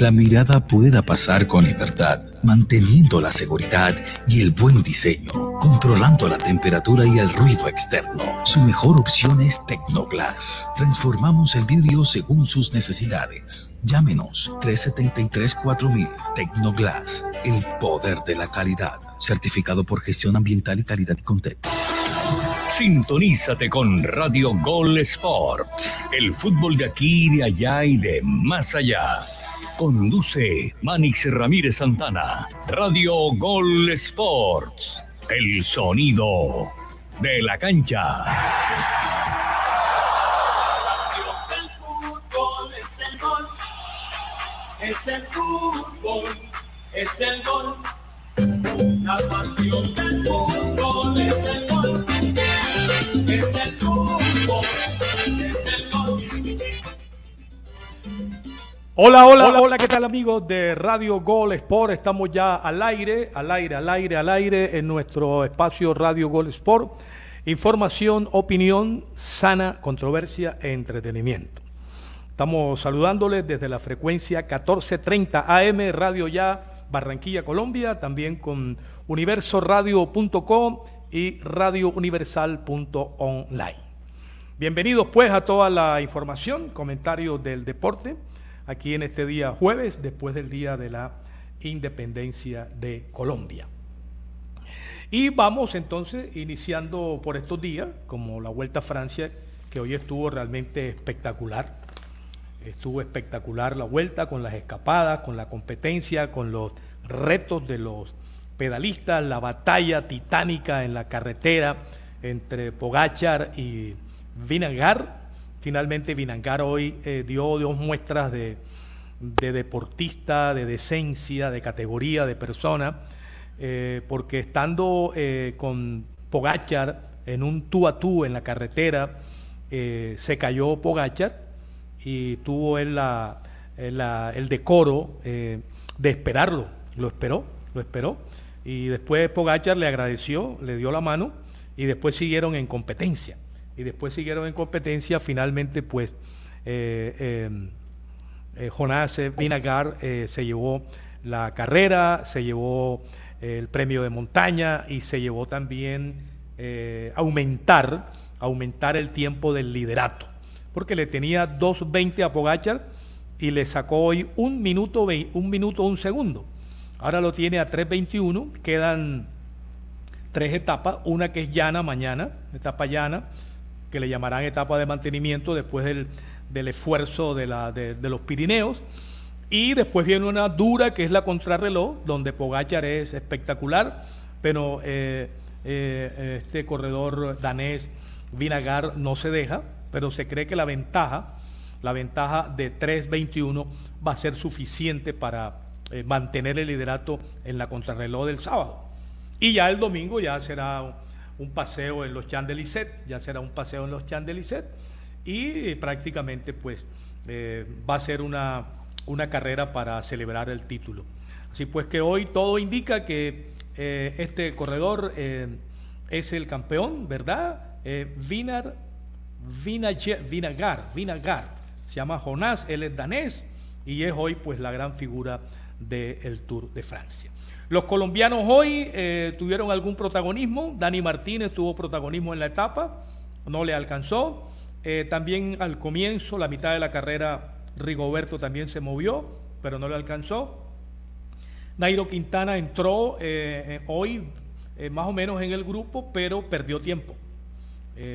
La mirada pueda pasar con libertad, manteniendo la seguridad y el buen diseño, controlando la temperatura y el ruido externo. Su mejor opción es Tecnoglass. Transformamos el vidrio según sus necesidades. Llámenos 373-4000 Tecnoglass, el poder de la calidad. Certificado por gestión ambiental y calidad y contexto. Sintonízate con Radio Gol Sports, el fútbol de aquí, de allá y de más allá. Conduce Manix Ramírez Santana. Radio Gol Sports. El sonido de la cancha. Es el fútbol, es el gol. La pasión del fútbol Hola, hola, hola, ¿qué tal amigos de Radio Gol Sport? Estamos ya al aire, al aire, al aire, al aire en nuestro espacio Radio Gol Sport. Información, opinión, sana, controversia e entretenimiento. Estamos saludándoles desde la frecuencia 1430 AM Radio Ya Barranquilla, Colombia, también con universoradio.com y radiouniversal.online. Bienvenidos pues a toda la información, comentarios del deporte aquí en este día jueves, después del día de la independencia de Colombia. Y vamos entonces iniciando por estos días, como la Vuelta a Francia, que hoy estuvo realmente espectacular. Estuvo espectacular la vuelta con las escapadas, con la competencia, con los retos de los pedalistas, la batalla titánica en la carretera entre Pogachar y Vinagar, Finalmente Vinangar hoy eh, dio dos muestras de, deportista, de decencia, de categoría, de persona, eh, porque estando eh, con Pogachar en un tú a tú en la carretera, se cayó Pogachar y tuvo él el decoro de esperarlo, lo esperó, lo esperó, y después Pogachar le agradeció, le dio la mano y después siguieron en competencia y después siguieron en competencia, finalmente pues eh, eh, eh Jonás Vinagar se llevó la carrera, se llevó el premio de montaña y se llevó también aumentar, aumentar el tiempo del liderato, porque le tenía 2.20 a Pogachar y le sacó hoy un minuto, un minuto, un segundo. Ahora lo tiene a 3.21, quedan tres etapas, una que es llana mañana, etapa llana, que le llamarán etapa de mantenimiento después del, esfuerzo de, la, de, los Pirineos. Y después viene una dura que es la contrarreloj, donde Pogachar es espectacular, pero eh, eh, este corredor danés Vinagar no se deja, pero se cree que la ventaja, la ventaja de 3.21 va a ser suficiente para eh, mantener el liderato en la contrarreloj del sábado. Y ya el domingo ya será un paseo en los Champs-Élysées, ya será un paseo en los Champs-Élysées y prácticamente pues eh, va a ser una, una, carrera para celebrar el título. Así pues que hoy todo indica que eh, este corredor eh, es el campeón, ¿verdad? Vinar, Vinagar, Vinagar, se llama Jonás, él es danés y es hoy pues la gran figura del Tour de Francia. Los colombianos hoy eh, tuvieron algún protagonismo. Dani Martínez tuvo protagonismo en la etapa, no le alcanzó. Eh, también al comienzo, la mitad de la carrera, Rigoberto también se movió, pero no le alcanzó. Nairo Quintana entró eh, hoy más o menos en el grupo, pero perdió tiempo.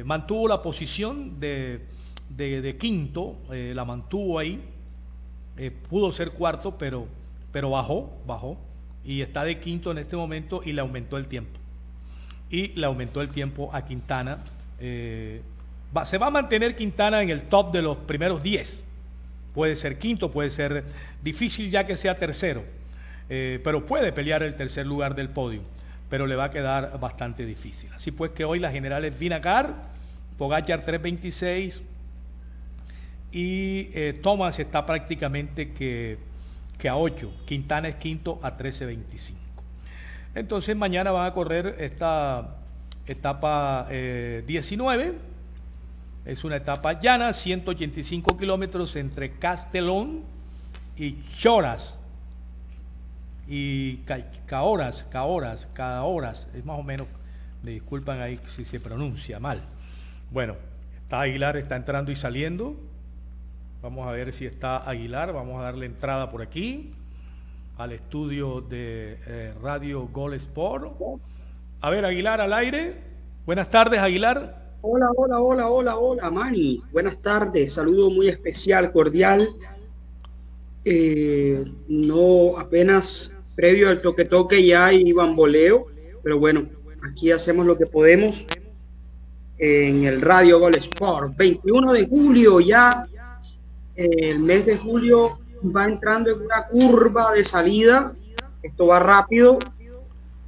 mantuvo la posición de, quinto, la mantuvo ahí. pudo ser cuarto, pero bajó, bajó y está de quinto en este momento y le aumentó el tiempo. Y le aumentó el tiempo a Quintana. Eh, se va a mantener Quintana en el top de los primeros 10. Puede ser quinto, puede ser difícil ya que sea tercero, eh, pero puede pelear el tercer lugar del podio, pero le va a quedar bastante difícil. Así pues que hoy la general es Vinagar, Pogachar 326 y eh, Thomas está prácticamente que que a 8. Quintana es quinto a 13.25. Entonces mañana van a correr esta etapa 19. Eh, es una etapa llana, 185 kilómetros entre Castellón y Choras. Y Caoras, Caoras, Caoras, es más o menos, me disculpan ahí si se pronuncia mal. Bueno, está Aguilar, está entrando y saliendo. Vamos a ver si está Aguilar, vamos a darle entrada por aquí al estudio de eh, Radio Gol Sport. A ver, Aguilar al aire. Buenas tardes, Aguilar. Hola, hola, hola, hola, hola, Mani. Buenas tardes. Saludo muy especial, cordial. Eh, no, apenas previo al toque toque ya hay bamboleo, pero bueno, aquí hacemos lo que podemos en el Radio Gol Sport. 21 de julio ya, el mes de julio va entrando en una curva de salida. Esto va rápido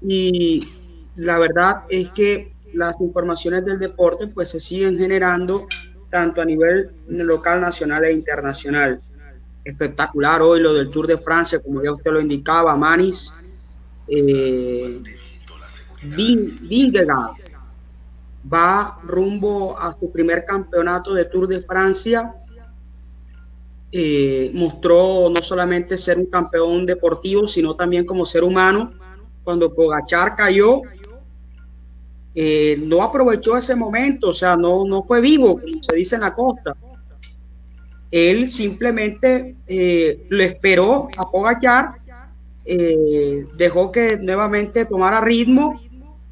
y la verdad es que las informaciones del deporte pues se siguen generando tanto a nivel local, nacional e internacional. Espectacular hoy lo del Tour de Francia, como ya usted lo indicaba, Manis. Eh, va rumbo a su primer campeonato de Tour de Francia. Eh, mostró no solamente ser un campeón deportivo, sino también como ser humano. Cuando Pogachar cayó, eh, no aprovechó ese momento, o sea, no, no fue vivo, como se dice en la costa. Él simplemente eh, lo esperó a Pogachar, eh, dejó que nuevamente tomara ritmo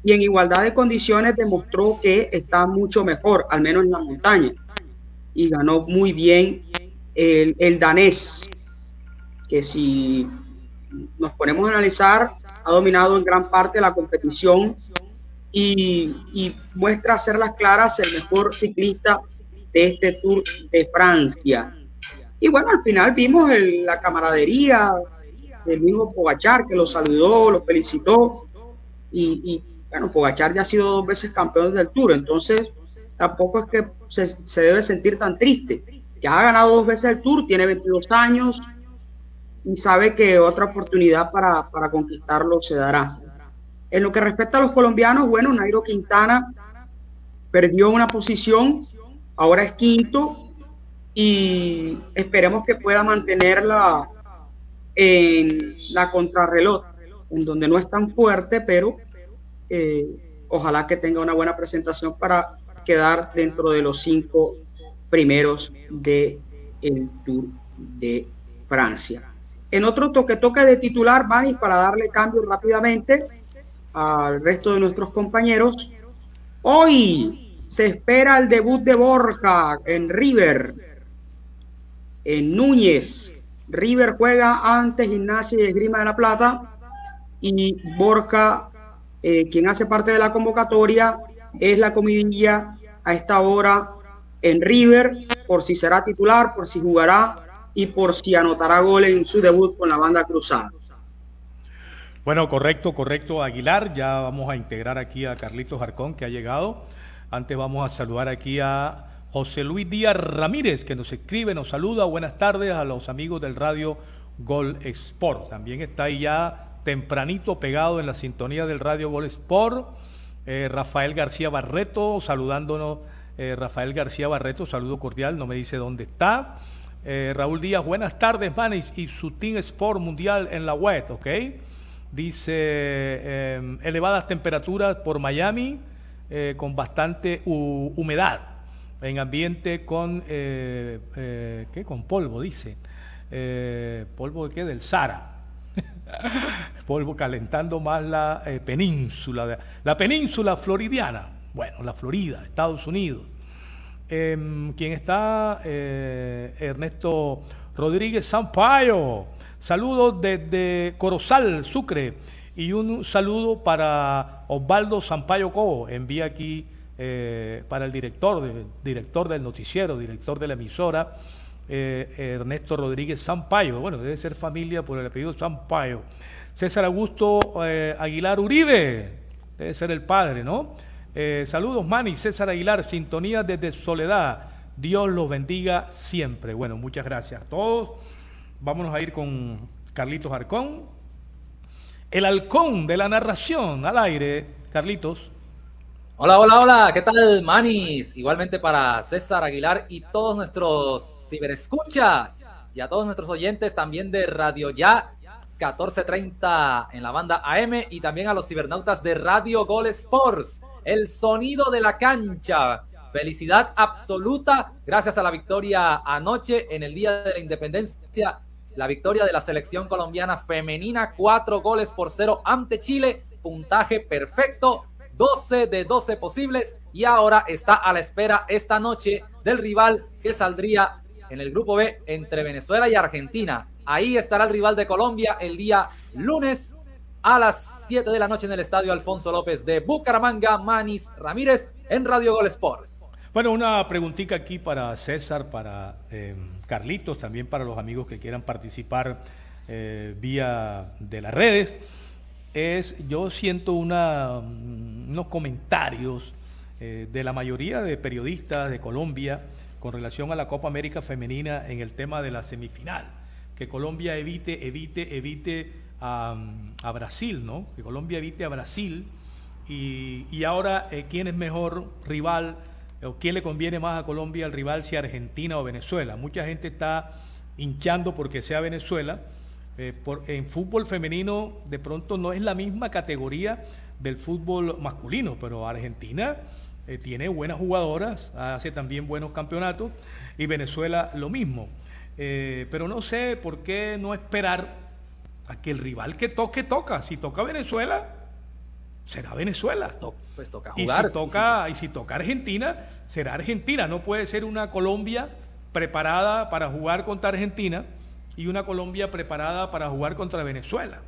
y en igualdad de condiciones demostró que está mucho mejor, al menos en la montaña. Y ganó muy bien el, el danés, que si nos ponemos a analizar, ha dominado en gran parte la competición y, muestra ser las claras el mejor ciclista de este Tour de Francia. Y bueno, al final vimos la camaradería del mismo Pogachar que lo saludó, lo felicitó. Y, bueno, Pogachar ya ha sido dos veces campeón del Tour, entonces tampoco es que se, debe sentir tan triste. Ya ha ganado dos veces el Tour, tiene 22 años y sabe que otra oportunidad para, para conquistarlo se dará. En lo que respecta a los colombianos, bueno, Nairo Quintana perdió una posición, ahora es quinto y esperemos que pueda mantenerla en la contrarreloj, en donde no es tan fuerte, pero eh, ojalá que tenga una buena presentación para quedar dentro de los cinco primeros de el Tour de Francia. En otro toque toque de titular, y para darle cambio rápidamente, al resto de nuestros compañeros. Hoy se espera el debut de Borja en River, en Núñez. River juega ante Gimnasia y Esgrima de la Plata y Borja, eh, quien hace parte de la convocatoria, es la comidilla a esta hora en River, por si será titular, por si jugará y por si anotará gol en su debut con la banda cruzada. Bueno, correcto, correcto, Aguilar. Ya vamos a integrar aquí a Carlitos Jarcón, que ha llegado. Antes vamos a saludar aquí a José Luis Díaz Ramírez, que nos escribe, nos saluda. Buenas tardes a los amigos del radio Gol Sport. También está ahí ya tempranito pegado en la sintonía del radio Gol Sport. Eh, Rafael García Barreto, saludándonos. Eh, Rafael García Barreto, saludo cordial, no me dice dónde está. Eh, Raúl Díaz, buenas tardes, Manis, y su Team Sport Mundial en la web, ¿ok? Dice em, elevadas temperaturas por Miami eh, con bastante humedad en ambiente con ¿qué? con polvo dice polvo de qué del Sara polvo calentando más la península la península floridiana bueno la Florida Estados Unidos em, quien está Ernesto Rodríguez Sampaio Saludos desde Corozal, Sucre. Y un saludo para Osvaldo Sampaio Cobo. Envía aquí eh, para el director, director del noticiero, director de la emisora, eh, Ernesto Rodríguez Sampaio. Bueno, debe ser familia por el apellido Sampaio. César Augusto eh, Aguilar Uribe, debe ser el padre, ¿no? Saludos, Mani, César Aguilar, sintonía desde Soledad. Dios los bendiga siempre. Bueno, muchas gracias a todos. Vámonos a ir con Carlitos Arcón. el halcón de la narración al aire, Carlitos. Hola, hola, hola, ¿qué tal, Manis? Igualmente para César Aguilar y todos nuestros ciberescuchas y a todos nuestros oyentes también de Radio Ya 1430 en la banda AM y también a los cibernautas de Radio Gol Sports, el sonido de la cancha. Felicidad absoluta gracias a la victoria anoche en el Día de la Independencia, la victoria de la selección colombiana femenina, cuatro goles por cero ante Chile, puntaje perfecto, 12 de 12 posibles y ahora está a la espera esta noche del rival que saldría en el grupo B entre Venezuela y Argentina. Ahí estará el rival de Colombia el día lunes a las 7 de la noche en el estadio Alfonso López de Bucaramanga, Manis Ramírez en Radio Gol Sports. Bueno, una preguntita aquí para César, para eh, Carlitos, también para los amigos que quieran participar eh, vía de las redes. Es, yo siento una, unos comentarios eh, de la mayoría de periodistas de Colombia con relación a la Copa América Femenina en el tema de la semifinal. Que Colombia evite, evite, evite a, a Brasil, ¿no? Que Colombia evite a Brasil. Y, y ahora, eh, ¿quién es mejor rival o quién le conviene más a Colombia el rival, si Argentina o Venezuela? Mucha gente está hinchando porque sea Venezuela. Eh, por, en fútbol femenino, de pronto no es la misma categoría del fútbol masculino, pero Argentina eh, tiene buenas jugadoras, hace también buenos campeonatos y Venezuela lo mismo. Pero no sé por qué no esperar a que el rival que toque toca. Si toca Venezuela, será Venezuela. Pues toca Y jugar. si toca, y si toca Argentina, será Argentina. No puede ser una Colombia preparada para jugar contra Argentina y una Colombia preparada para jugar contra Venezuela.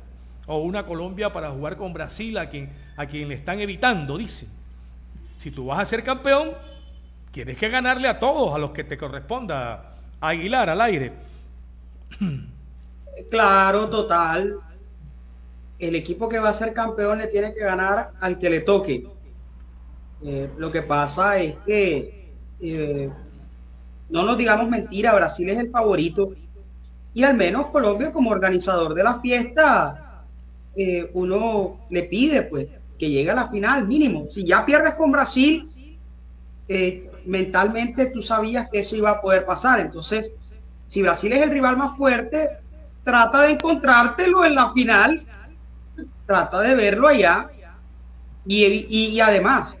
O una Colombia para jugar con Brasil, a quien, a quien le están evitando, dicen. Si tú vas a ser campeón, tienes que ganarle a todos, a los que te corresponda. Aguilar al aire. Claro, total. El equipo que va a ser campeón le tiene que ganar al que le toque. Eh, lo que pasa es que eh, no nos digamos mentira, Brasil es el favorito y al menos Colombia como organizador de la fiesta, eh, uno le pide pues que llegue a la final mínimo. Si ya pierdes con Brasil, eh, mentalmente tú sabías que eso iba a poder pasar. Entonces, si Brasil es el rival más fuerte, trata de encontrártelo en la final, trata de verlo allá. Y, y, además,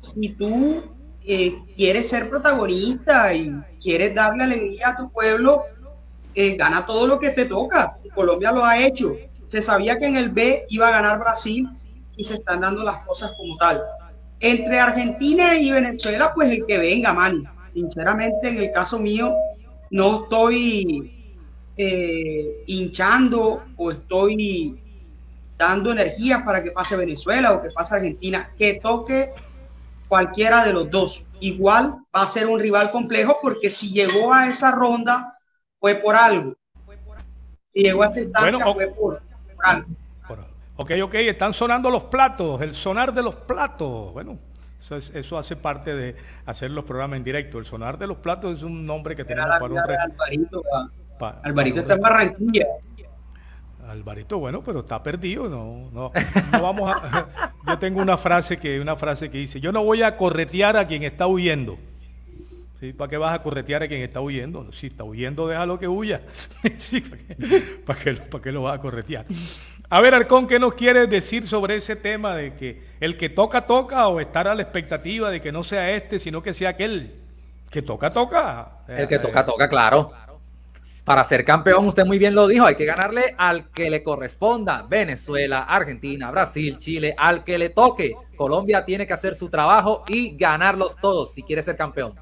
si tú eh, quieres ser protagonista y quieres darle alegría a tu pueblo, eh, gana todo lo que te toca. Colombia lo ha hecho. Se sabía que en el B iba a ganar Brasil y se están dando las cosas como tal. Entre Argentina y Venezuela, pues el que venga, man. Sinceramente, en el caso mío, no estoy eh, hinchando o estoy dando energía para que pase Venezuela o que pase Argentina. Que toque cualquiera de los dos. Igual va a ser un rival complejo porque si llegó a esa ronda fue por algo. Si llegó a esta instancia Bueno, fue por, por algo. Ok, ok, están sonando los platos, el sonar de los platos. Bueno, eso, es- eso hace parte de hacer los programas en directo. El sonar de los platos es un nombre que tenemos para un Alvarito. va. Pa- Alvarito está en Barranquilla. Alvarito, bueno, pero está perdido, no, no, no vamos a. Yo tengo una frase que, una frase que dice: Yo no voy a corretear a quien está huyendo. ¿Sí? ¿Para qué vas a corretear a quien está huyendo? Si está huyendo, déjalo que huya. Sí, ¿para qué, para qué lo- para qué lo vas a corretear? A ver, Arcón, ¿qué nos quieres decir sobre ese tema de que el que toca, toca o estar a la expectativa de que no sea este, sino que sea aquel? Que toca, toca. El que toca, toca, claro. Para ser campeón, usted muy bien lo dijo, hay que ganarle al que le corresponda. Venezuela, Argentina, Brasil, Chile, al que le toque. Colombia tiene que hacer su trabajo y ganarlos todos si quiere ser campeón.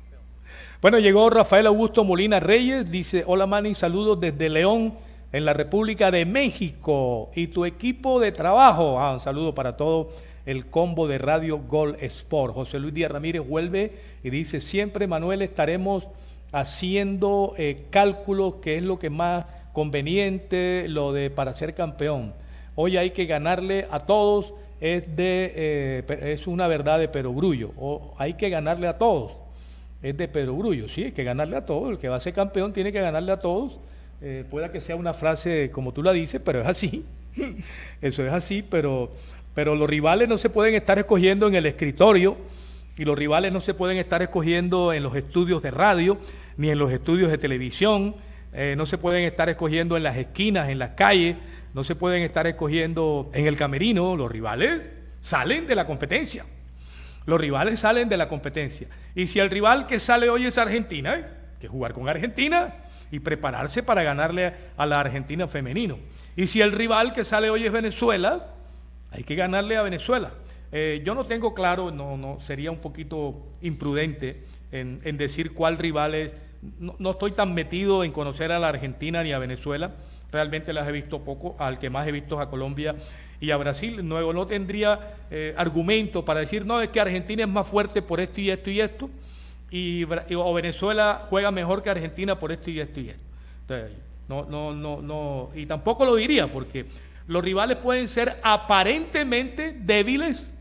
Bueno, llegó Rafael Augusto Molina Reyes, dice, hola Manny, saludos desde León, en la República de México, y tu equipo de trabajo. Ah, un saludo para todo el combo de Radio Gol Sport. José Luis Díaz Ramírez vuelve y dice, siempre Manuel estaremos haciendo eh, cálculos, que es lo que más conveniente, lo de para ser campeón. Hoy hay que ganarle a todos, es, de, eh, es una verdad de perogrullo, o hay que ganarle a todos es de Pedro Grullo, sí, hay que ganarle a todos, el que va a ser campeón tiene que ganarle a todos, eh, pueda que sea una frase como tú la dices, pero es así, Eso es así, pero, pero los rivales no se pueden estar escogiendo en el escritorio y los rivales no se pueden estar escogiendo en los estudios de radio ni en los estudios de televisión, eh, no se pueden estar escogiendo en las esquinas, en las calles, no se pueden estar escogiendo en el camerino. Los rivales salen de la competencia. Los rivales salen de la competencia. Y si el rival que sale hoy es Argentina, hay que jugar con Argentina y prepararse para ganarle a la Argentina femenino. Y si el rival que sale hoy es Venezuela, hay que ganarle a Venezuela. Eh, yo no tengo claro, no, no, sería un poquito imprudente en, decir cuál rival es. No, no, estoy tan metido en conocer a la Argentina ni a Venezuela. Realmente las he visto poco. Al que más he visto es a Colombia y a Brasil. Luego no tendría eh, argumento para decir, no, es que Argentina es más fuerte por esto y esto y esto. Y, o Venezuela juega mejor que Argentina por esto y esto y esto. Entonces, no, no, no, no. Y tampoco lo diría porque los rivales pueden ser aparentemente débiles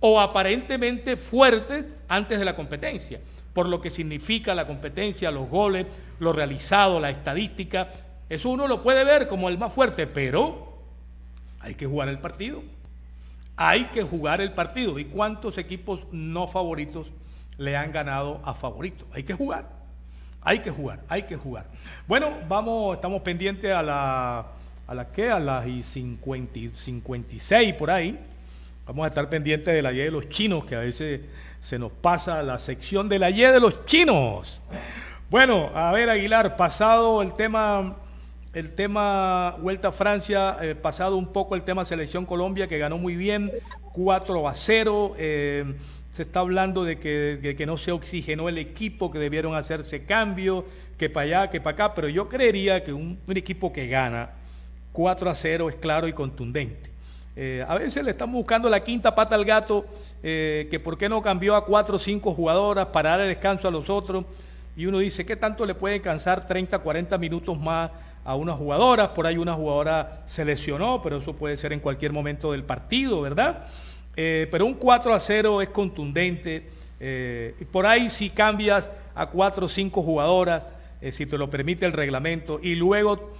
o aparentemente fuertes antes de la competencia, por lo que significa la competencia, los goles, lo realizado, la estadística. Eso uno lo puede ver como el más fuerte, pero hay que jugar el partido. Hay que jugar el partido. ¿Y cuántos equipos no favoritos le han ganado a favoritos? Hay que jugar. Hay que jugar, hay que jugar. Bueno, vamos, estamos pendientes a la a las que a las y 50, 56 por ahí. Vamos a estar pendientes de la Y de los chinos, que a veces se nos pasa la sección de la Y de los chinos. Bueno, a ver, Aguilar, pasado el tema, el tema Vuelta a Francia, eh, pasado un poco el tema Selección Colombia, que ganó muy bien, 4 a 0. Eh, se está hablando de que, que no se oxigenó el equipo, que debieron hacerse cambios, que para allá, que para acá, pero yo creería que un, un equipo que gana 4 a 0 es claro y contundente. Eh, a veces le estamos buscando la quinta pata al gato, eh, que por qué no cambió a cuatro o cinco jugadoras para dar el descanso a los otros. Y uno dice, ¿qué tanto le puede cansar 30, 40 minutos más a una jugadora? Por ahí una jugadora se lesionó, pero eso puede ser en cualquier momento del partido, ¿verdad? Eh, pero un 4 a 0 es contundente. por ahí si cambias a cuatro o cinco jugadoras, si te lo permite el reglamento, y luego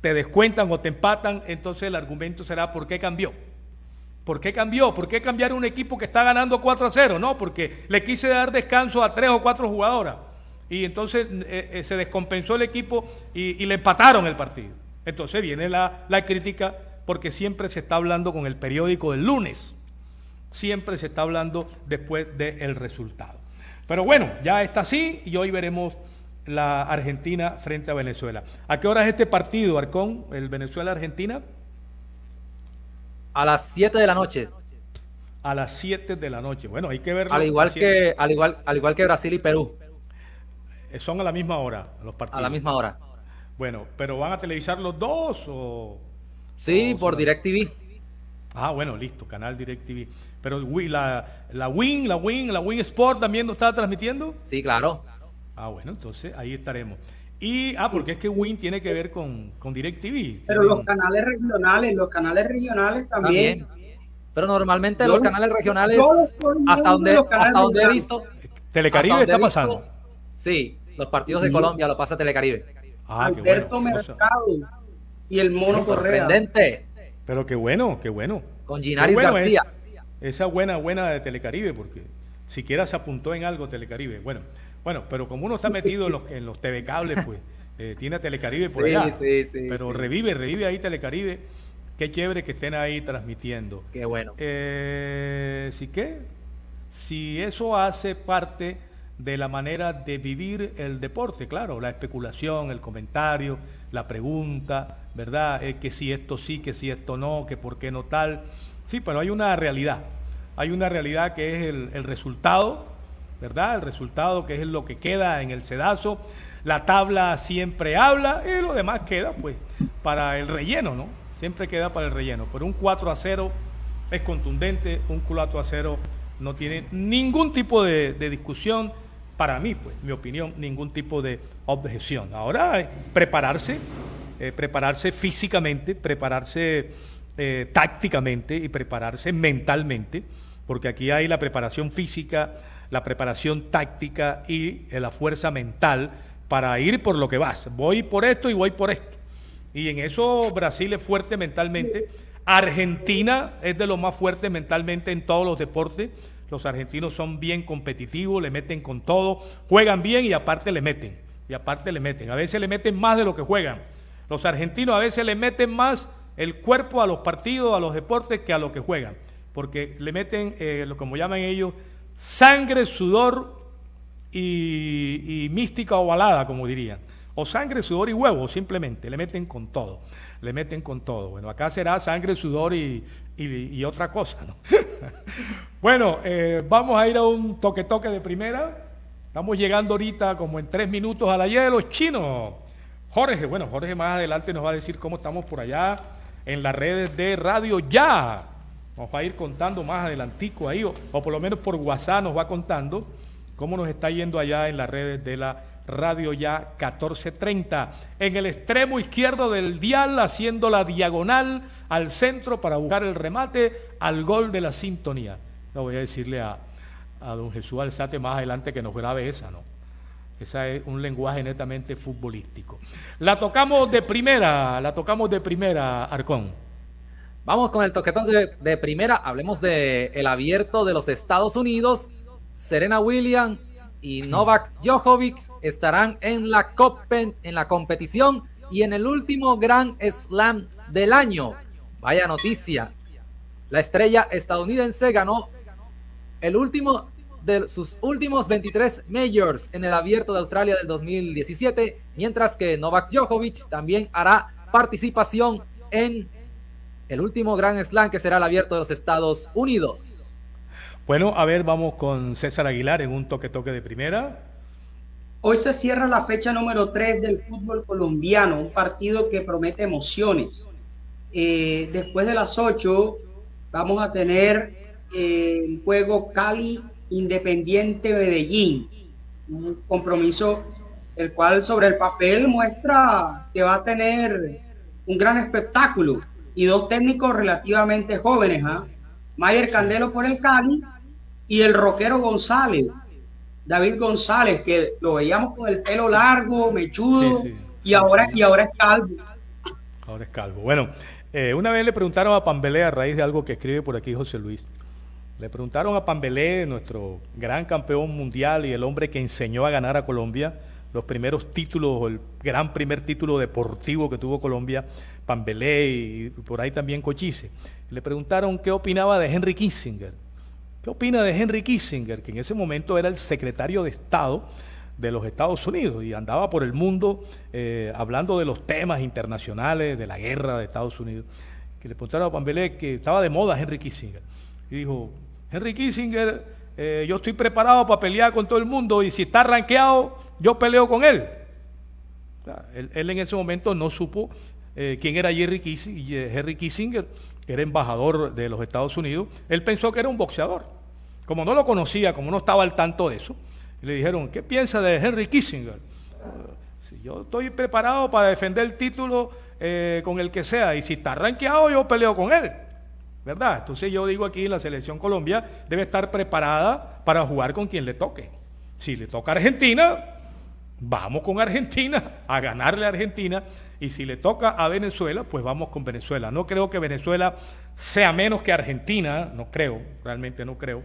te descuentan o te empatan, entonces el argumento será ¿por qué cambió? ¿Por qué cambió? ¿Por qué cambiar un equipo que está ganando 4 a 0? No, porque le quise dar descanso a tres o cuatro jugadoras. Y entonces eh, eh, se descompensó el equipo y, le empataron el partido. Entonces viene la, crítica porque siempre se está hablando con el periódico del lunes. Siempre se está hablando después del resultado. Pero bueno, ya está así y hoy veremos la Argentina frente a Venezuela. ¿A qué hora es este partido, Arcón, el Venezuela-Argentina? A las 7 de la noche. A las 7 de la noche. Bueno, hay que verlo. Al igual, que, al, igual, al igual que Brasil y Perú. Eh, son a la misma hora los partidos. A la misma hora. Bueno, pero ¿van a televisar los dos o...? Sí, por DirecTV. Ah, bueno, listo, canal DirecTV. Pero la, la Win, la Win, la Win Sport también lo está transmitiendo. Sí, claro. Ah, bueno, entonces ahí estaremos. Y, ah, porque es que Win tiene que ver con, con DirecTV. Pero los canales regionales, los canales regionales también. Pero normalmente los canales regionales, hasta donde, hasta donde he visto. Telecaribe está pasando. sí, los partidos de Colombia lo pasa Telecaribe. Ah, Alberto Mercado y el Mono Correa. Pero qué bueno, qué bueno. Con Ginaris García. esa buena, buena de Telecaribe, porque siquiera se apuntó en algo Telecaribe. Bueno, bueno, pero como uno está metido en los, en los TV cables, pues eh, tiene a Telecaribe por allá. Sí, sí, pero revive, revive ahí Telecaribe. Qué chévere que estén ahí transmitiendo. Qué bueno. Eh, ¿Sí qué? Si eso hace parte de la manera de vivir el deporte, claro, la especulación, el comentario, la pregunta, ¿verdad? Eh, que si esto sí, que si esto no, que por qué no tal. Sí, pero hay una realidad. Hay una realidad que es el, el resultado ¿verdad? El resultado que es lo que queda en el sedazo. La tabla siempre habla y lo demás queda pues para el relleno, ¿no? Siempre queda para el relleno. Pero un 4 a 0 es contundente, un 4 a 0 no tiene ningún tipo de, discusión, para mí, pues, mi opinión, ningún tipo de objeción. Ahora, eh, prepararse, eh, prepararse físicamente, prepararse eh, tácticamente y prepararse mentalmente, porque aquí hay la preparación física, la preparación táctica y eh, la fuerza mental para ir por lo que vas. Voy por esto y voy por esto. Y en eso Brasil es fuerte mentalmente. Argentina es de lo más fuerte mentalmente en todos los deportes. Los argentinos son bien competitivos, le meten con todo, juegan bien y aparte le meten. Y aparte le meten. A veces le meten más de lo que juegan. Los argentinos a veces le meten más el cuerpo a los partidos, a los deportes, que a lo que juegan. Porque le meten, eh, como llaman ellos, sangre, sudor y, mística ovalada, como dirían. O sangre, sudor y huevo, simplemente. Le meten con todo. Le meten con todo. Bueno, acá será sangre, sudor y, otra cosa, ¿no? bueno, eh, vamos a ir a un toque-toque de primera. Estamos llegando ahorita como en tres minutos a la de los chinos. Jorge, bueno, Jorge más adelante nos va a decir cómo estamos por allá en las redes de Radio Ya. Vamos a ir contando más adelantico ahí, o, o por lo menos por WhatsApp nos va contando cómo nos está yendo allá en las redes de la Radio Ya 1430. En el extremo izquierdo del dial, haciendo la diagonal al centro para buscar el remate al gol de la sintonía. No voy a decirle a, a don Jesús Alzate más adelante que nos grabe esa, ¿no? Esa es un lenguaje netamente futbolístico. La tocamos de primera, la tocamos de primera, Arcón. Vamos con el toquetón de, de primera. Hablemos de el abierto de los Estados Unidos. Serena Williams y Novak Djokovic estarán en la, Copen, en la competición y en el último Grand Slam del año. Vaya noticia. La estrella estadounidense ganó el último de sus últimos 23 majors en el abierto de Australia del 2017, mientras que Novak Djokovic también hará participación en el último Grand Slam que será el abierto de los Estados Unidos. Bueno, a ver, vamos con César Aguilar en un toque-toque de primera. Hoy se cierra la fecha número 3 del fútbol colombiano, un partido que promete emociones. Eh, después de las 8 vamos a tener eh, el juego Cali Independiente Medellín, un compromiso el cual sobre el papel muestra que va a tener un gran espectáculo y dos técnicos relativamente jóvenes, ¿ah? Mayer Candelo por el Cali y el roquero González, David González, que lo veíamos con el pelo largo, mechudo, y, ahora, y ahora es calvo. Ahora es calvo. Bueno, eh, una vez le preguntaron a Pambelé a raíz de algo que escribe por aquí José Luis. Le preguntaron a Pambelé, nuestro gran campeón mundial y el hombre que enseñó a ganar a Colombia, los primeros títulos, el gran primer título deportivo que tuvo Colombia, Pambelé y por ahí también Cochise. Le preguntaron qué opinaba de Henry Kissinger. ¿Qué opina de Henry Kissinger, que en ese momento era el secretario de Estado de los Estados Unidos y andaba por el mundo eh, hablando de los temas internacionales, de la guerra de Estados Unidos? Que le preguntaron a Pambelé que estaba de moda Henry Kissinger. Y dijo, Henry Kissinger, eh, yo estoy preparado para pelear con todo el mundo y si está rankeado, yo peleo con él. él, en ese momento no supo eh, quién era Jerry Kissinger, eh, Henry Kissinger, que era embajador de los Estados Unidos. Él pensó que era un boxeador. Como no lo conocía, como no estaba al tanto de eso, le dijeron, ¿qué piensa de Henry Kissinger? Si yo estoy preparado para defender el título con el que sea y si está rankeado, yo peleo con él. ¿verdad? Entonces yo digo aquí, la selección Colombia debe estar preparada para jugar con quien le toque. Si le toca a Argentina, vamos con Argentina a ganarle a Argentina. Y si le toca a Venezuela, pues vamos con Venezuela. No creo que Venezuela sea menos que Argentina, no creo, realmente no creo.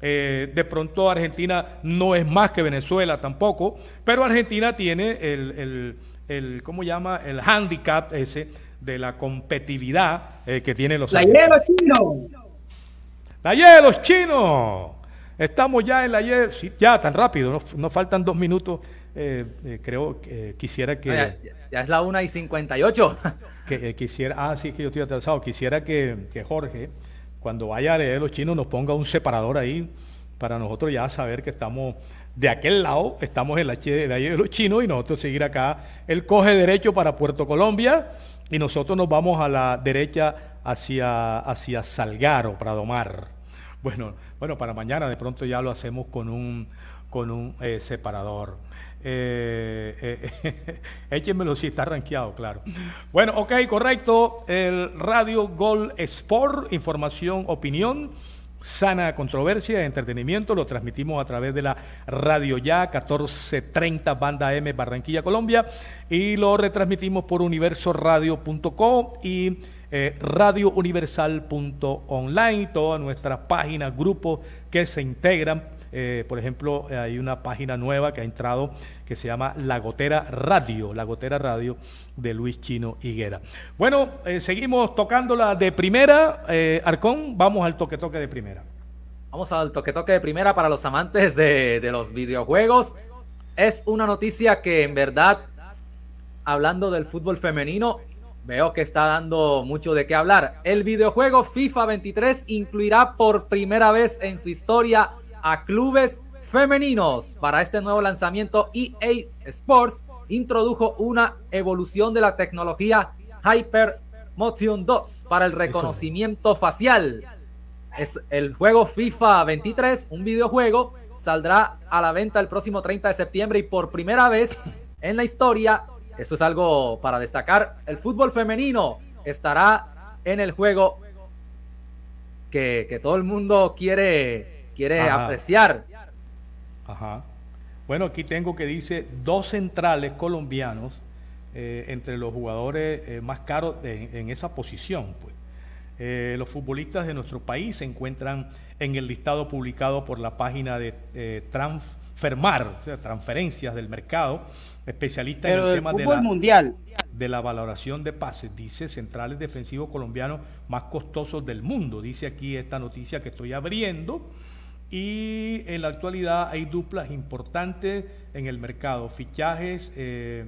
Eh, de pronto Argentina no es más que Venezuela tampoco, pero Argentina tiene el, el, el ¿cómo llama? El handicap ese de la competitividad eh, que tienen los... La de los chinos. La de los chinos. Estamos ya en la Y, ya tan rápido, nos, faltan dos minutos. Eh, eh, creo que quisiera que... ya, es la una y 58. que quisiera, ah, sí, que yo estoy atrasado. Quisiera que, que Jorge, cuando vaya a leer los chinos, nos ponga un separador ahí para nosotros ya saber que estamos de aquel lado, estamos en la, en la de los chinos y nosotros seguir acá. Él coge derecho para Puerto Colombia y nosotros nos vamos a la derecha hacia, hacia Salgaro, Pradomar. Bueno, bueno, para mañana de pronto ya lo hacemos con un, con un eh, separador. Eh, eh, échenmelo si está rankeado, claro. Bueno, ok, correcto. El Radio Gol Sport, información, opinión sana controversia, entretenimiento, lo transmitimos a través de la Radio Ya 1430 Banda M Barranquilla, Colombia, y lo retransmitimos por universoradio.com y eh, radiouniversal.online, todas nuestras páginas, grupos que se integran. Eh, por ejemplo, hay una página nueva que ha entrado que se llama La Gotera Radio, La Gotera Radio de Luis Chino Higuera. Bueno, eh, seguimos tocándola de primera. Eh, Arcón, vamos al toque toque de primera. Vamos al toque toque de primera para los amantes de, de los videojuegos. Es una noticia que en verdad, hablando del fútbol femenino, Veo que está dando mucho de qué hablar. El videojuego FIFA 23 incluirá por primera vez en su historia a clubes femeninos. Para este nuevo lanzamiento, EA Sports introdujo una evolución de la tecnología Hyper Motion 2 para el reconocimiento facial. Es el juego FIFA 23, un videojuego, saldrá a la venta el próximo 30 de septiembre y por primera vez en la historia eso es algo para destacar. El fútbol femenino estará en el juego que, todo el mundo quiere, quiere apreciar. Ajá. Bueno, aquí tengo que dice dos centrales colombianos eh, entre los jugadores eh, más caros en esa posición. Pues. Eh, los futbolistas de nuestro país se encuentran en el listado publicado por la página de Transfermar, o sea, transferencias del mercado especialista en el tema de la, mundial. de la valoración de pases, dice centrales defensivos colombianos más costosos del mundo, dice aquí esta noticia que estoy abriendo. Y en la actualidad hay duplas importantes en el mercado, fichajes, eh,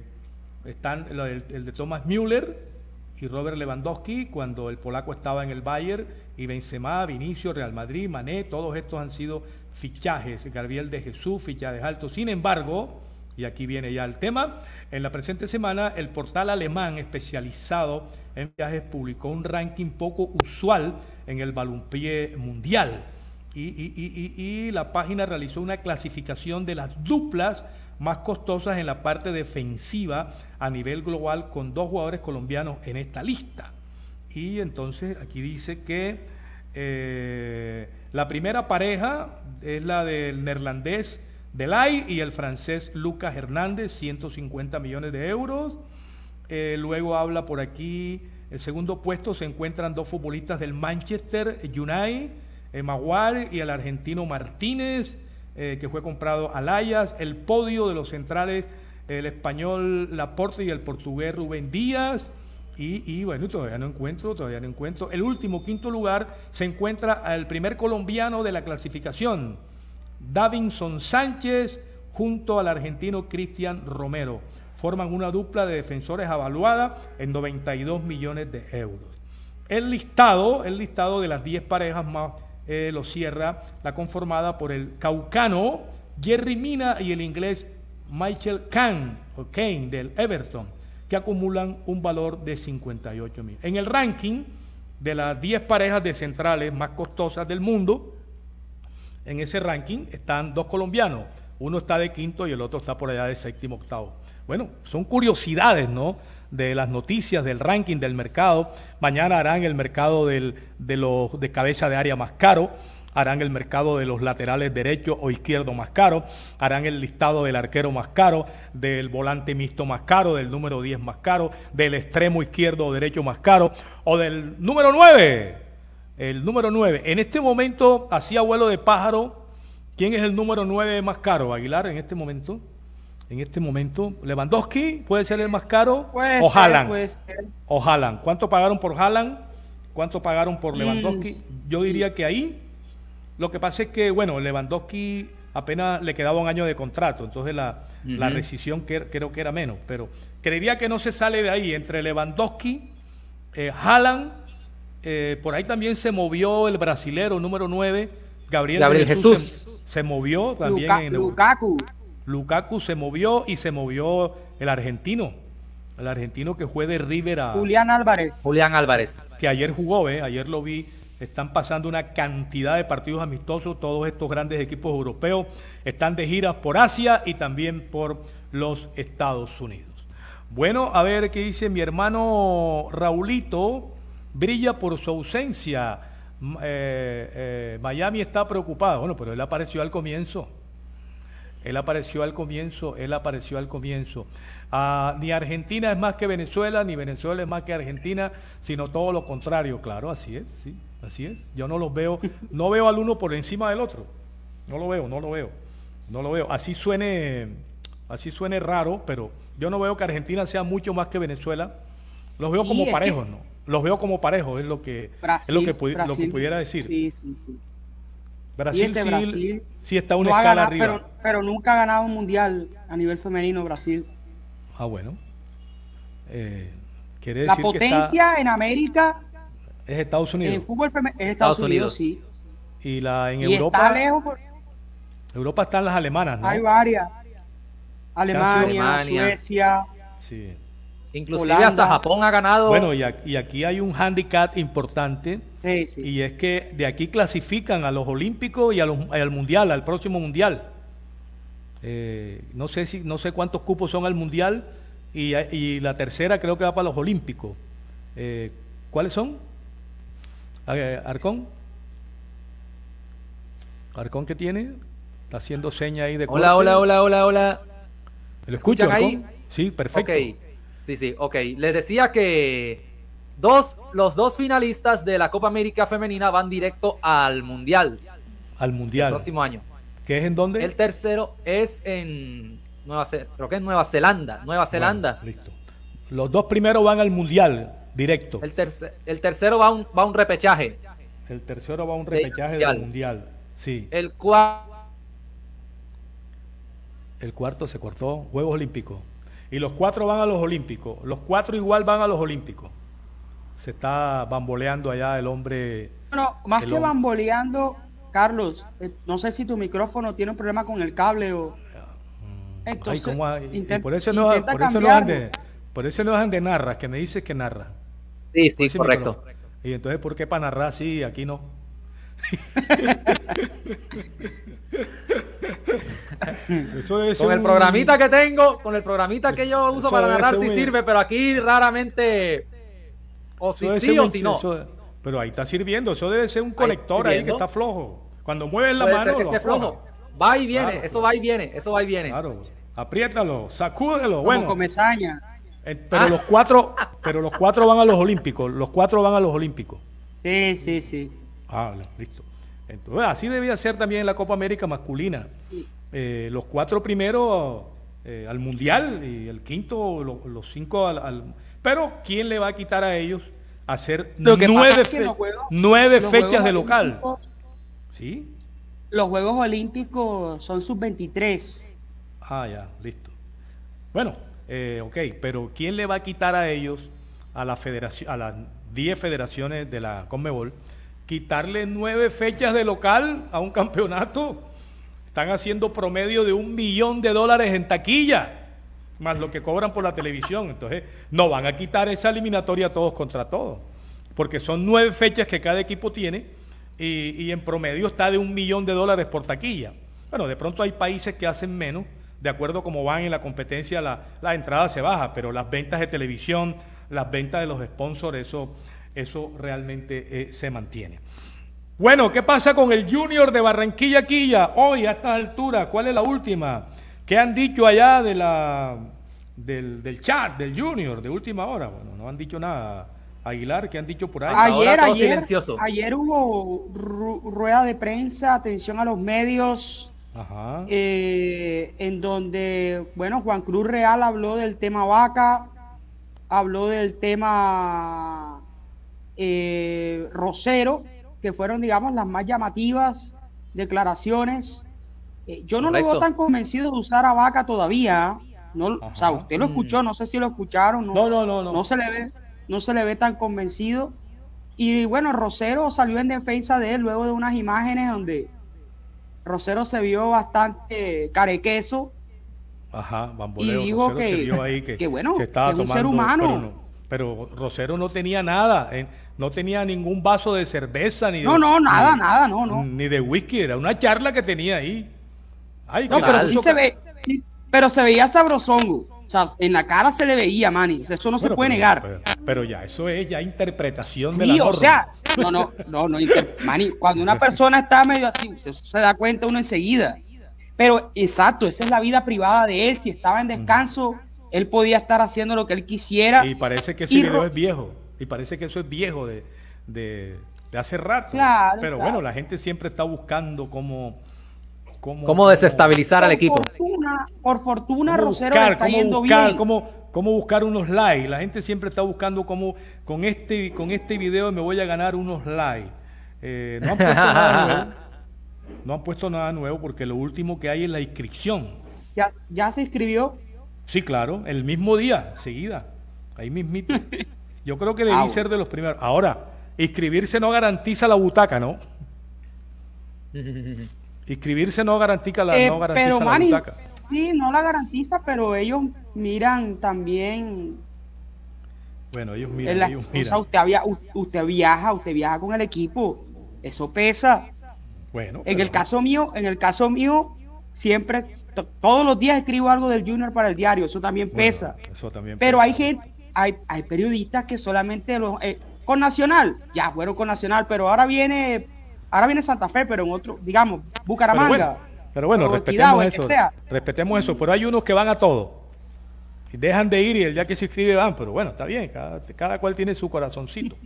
están el, el, de Thomas Müller y Robert Lewandowski cuando el polaco estaba en el Bayern y Benzema, Vinicio, Real Madrid, Mané, todos estos han sido fichajes, Gabriel de Jesús, fichajes altos. Sin embargo, y aquí viene ya el tema. En la presente semana, el portal alemán especializado en viajes publicó un ranking poco usual en el balompié mundial. Y, la página realizó una clasificación de las duplas más costosas en la parte defensiva a nivel global con dos jugadores colombianos en esta lista. Y entonces aquí dice que eh, la primera pareja es la del neerlandés Delay y el francés Lucas Hernández, 150 millones de euros. Eh, luego habla por aquí, el segundo puesto se encuentran dos futbolistas del Manchester United, eh, Maguire y el argentino Martínez, eh, que fue comprado al Ayas. El podio de los centrales, el español Laporte y el portugués Rubén Díaz. Y, y, bueno, todavía no encuentro, todavía no encuentro. El último, quinto lugar, se encuentra el primer colombiano de la clasificación. Davinson Sánchez junto al argentino Cristian Romero. Forman una dupla de defensores avaluada en 92 millones de euros. El listado, el listado de las 10 parejas más eh, lo cierra la conformada por el caucano Jerry Mina y el inglés Michael Kahn, Kane del Everton, que acumulan un valor de 58 mil. En el ranking de las 10 parejas de centrales más costosas del mundo, en ese ranking están dos colombianos. Uno está de quinto y el otro está por allá de séptimo, octavo. Bueno, son curiosidades, ¿no? De las noticias del ranking del mercado. Mañana harán el mercado de los de cabeza de área más caro harán el mercado de los laterales derecho o izquierdo más caro, harán el listado del arquero más caro, del volante mixto más caro, del número 10 más caro, del extremo izquierdo o derecho más caro, o del número 9 el número 9. En este momento, hacía vuelo de pájaro. ¿Quién es el número 9 más caro, Aguilar, en este momento? En este momento, Lewandowski puede ser el más caro. o Haaland. O Haaland. ¿Cuánto pagaron por Haaland? ¿Cuánto pagaron por mm. Lewandowski? Yo diría que ahí. Lo que pasa es que, bueno, Lewandowski apenas le quedaba un año de contrato, entonces la, rescisión creo que era menos, pero creería que no se sale de ahí entre Lewandowski, eh, Haaland eh, por ahí también se movió el brasilero número 9, Gabriel, Jesús. Se, movió también en Lukaku. Lukaku se movió y se movió el argentino. El argentino que fue de River a... Julián Álvarez. Julián Álvarez. Que ayer jugó, ¿eh? ayer lo vi. Están pasando una cantidad de partidos amistosos. Todos estos grandes equipos europeos están de giras por Asia y también por los Estados Unidos. Bueno, a ver qué dice mi hermano Raulito brilla por su ausencia. Eh, eh, Miami está preocupado. Bueno, pero él apareció al comienzo. Él apareció al comienzo, él apareció al comienzo. Ah, ni Argentina es más que Venezuela, ni Venezuela es más que Argentina, sino todo lo contrario, claro, así es, sí, así es. Yo no los veo, no veo al uno por encima del otro. No lo veo, no lo veo. No lo veo. Así suene, así suene raro, pero yo no veo que Argentina sea mucho más que Venezuela. Los veo Sí, como que- parejos, ¿no? Los veo como parejos, es lo que, es lo que, pudi- lo que pudiera decir. Sí, sí, sí. Brasil, este sí, Brasil sí está una No escala ganado- arriba. Pero, pero nunca ha ganado un mundial a nivel femenino Brasil. Ah, bueno. Eh, quiere La que potencia en América, es Estados Unidos. en fútbol femenino, es Estados, Estados Unidos, Unidos. sí. y la en y Europa, está lejos, por- Europa están las alemanas, ¿no? hay varias. Alemania, Alemania. Suecia. Sí. Inclusive Holanda. hasta Japón ha ganado. Bueno, y, aquí hay un handicap importante Sí, sí. y es que de aquí clasifican a los Olímpicos y a los- al Mundial, al próximo Mundial. Eh, no sé si no sé cuántos cupos son al Mundial y, y la tercera creo que va para los Olímpicos. Eh, ¿Cuáles son? Eh, Arcón. Arcón qué tiene? Está haciendo seña ahí de hola, corte. hola, hola, hola, hola. ¿Lo escucho, ¿Escuchan ahí? Sí, perfecto. Ok, sí, sí, ok. Les decía que dos, los dos finalistas de la Copa América Femenina van directo al Mundial Al el Mundial. próximo año. ¿Qué es en dónde? El tercero es en Nueva creo que es Nueva Zelanda, Nueva Zelanda. Bueno, listo. Los dos primeros van al mundial directo. El, terce- el tercero va a un, va a un repechaje. El tercero va a un Del repechaje mundial. del mundial. Sí. El cuarto El cuarto se cortó, Juegos Olímpicos. Y los cuatro van a los Olímpicos. Los cuatro igual van a los Olímpicos. Se está bamboleando allá el hombre. Bueno, más que hombre. bamboleando, Carlos, eh, no sé si tu micrófono tiene un problema con el cable o. Ay, Entonces, ¿cómo ha- y- por eso no, por eso no cambiarlo. ande, por eso no ande narra, que me dices que narra. Sí, sí, correcto. Y entonces, ¿por qué para narrar sí, aquí no? Eso debe ser Con el un- programita que tengo, con el programita que yo uso Eso para sí un- sirve, pero aquí raramente o si sí o un- si no. eso- pero ahí está sirviendo. Eso debe ser un conector ahí que está flojo. Cuando mueves la Puede mano, ser que lo esté afloja. flojo. Va y viene, Claro, eso claro. va y viene, eso va y viene. Claro. Apriétalo, sacúdelo. Como Bueno, comezaña. eh, pero los cuatro, pero los cuatro van a los Olímpicos. Los cuatro van a los Olímpicos. Sí, sí, sí. Ah, listo. Entonces, así debía ser también en la Copa América masculina. Eh, los cuatro primeros eh, al Mundial y el quinto, lo- los cinco al, al- Pero, ¿quién le va a quitar a ellos hacer nueve, fe- nueve fechas de local? ¿Sí? Los Juegos Olímpicos son sub-23. Ah, ya, listo. Bueno, eh, ok, pero ¿quién le va a quitar a ellos, a la federación, a las 10 federaciones de la Conmebol, quitarle nueve fechas de local a un campeonato? Están haciendo promedio de un millón de dólares en taquilla, más lo que cobran por la televisión. Entonces, no van a quitar esa eliminatoria todos contra todos, porque son nueve fechas que cada equipo tiene y, y en promedio está de un millón de dólares por taquilla. Bueno, de pronto hay países que hacen menos, de acuerdo a cómo van en la competencia, la, la entrada se baja, pero las ventas de televisión, las ventas de los sponsors, eso, eso realmente eh, se mantiene. Bueno, ¿qué pasa con el Junior de Barranquilla Quilla? Hoy a estas alturas, ¿cuál es la última? ¿Qué han dicho allá de la, del, del chat del Junior de última hora? Bueno, no han dicho nada. Aguilar, ¿qué han dicho por ahí? Ayer, todo ayer, silencioso. ayer hubo ru- rueda de prensa, atención a los medios, Ajá. eh, en donde, bueno, Juan Cruz Real habló del tema vaca, habló del tema eh, Rosero, que fueron, digamos, las más llamativas declaraciones. Eh, yo no lo veo tan convencido de usar a vaca todavía. No, o sea, usted lo escuchó, no sé si lo escucharon. No, no, no, no. no se le ve, no se le ve tan convencido. Y bueno, Rosero salió en defensa de él luego de unas imágenes donde Rosero se vio bastante carequeso. Ajá, bamboleo. Y dijo Rosero que- se vio ahí que, que bueno, se estaba que es un tomando, ser humano. Pero, Rosero no tenía nada, eh, no tenía ningún vaso de cerveza ni de, No, no, nada, ni- nada, no, no. ni de whisky, era una charla que tenía ahí. Ay, No, pero sí se ve, sí, pero se veía sabrosongo. O sea, en la cara se le veía, Manny. O sea, eso no se puede pero- negar. Pero, pero ya, eso es ya interpretación de la norma. o sea, no, no, no, no, inter- Manny, cuando una persona está medio así, se, se da cuenta uno enseguida. Pero exacto, esa es la vida privada de él. Si estaba en descanso, él podía estar haciendo lo que él quisiera. Y parece que ese Y video es viejo. Y parece que eso es viejo de, de, de hace rato. Claro, Pero claro. bueno, la gente siempre está buscando cómo... Cómo, ¿Cómo desestabilizar al por equipo? Fortuna, por fortuna, cómo Rosero buscar, está cómo yendo buscar, bien. cómo, cómo buscar unos likes. La gente siempre está buscando cómo con este, con este video me voy a ganar unos likes. Eh, no han puesto nada nuevo. No han puesto nada nuevo porque lo último que hay es la inscripción. Ya, ya se inscribió. Sí, claro, el mismo día, seguida. Ahí mismito. Yo creo que debí Ah, ser de los primeros. Ahora, inscribirse no garantiza la butaca, ¿no? Inscribirse no garantiza la, Eh, no garantiza pero la butaca. sí, no la garantiza, pero ellos miran también. Bueno, ellos en miran, las ellos usted, había- usted viaja, usted viaja con el equipo. Eso pesa. Bueno, En pero- el caso mío, en el caso mío, siempre, to- todos los días escribo algo del Junior para el diario. Eso también bueno, pesa. Eso también Pero pesa. hay gente, hay, hay periodistas que solamente los eh, con Nacional, ya fueron con Nacional, pero ahora viene, ahora viene Santa Fe, pero en otro, digamos, Pero Bucaramanga. bueno, pero bueno, respetemos eso. Respetemos eso. Pero hay unos que van a todo. Y dejan de ir y el día que se inscribe van. Pero bueno, está bien. Cada, cada cual tiene su corazoncito.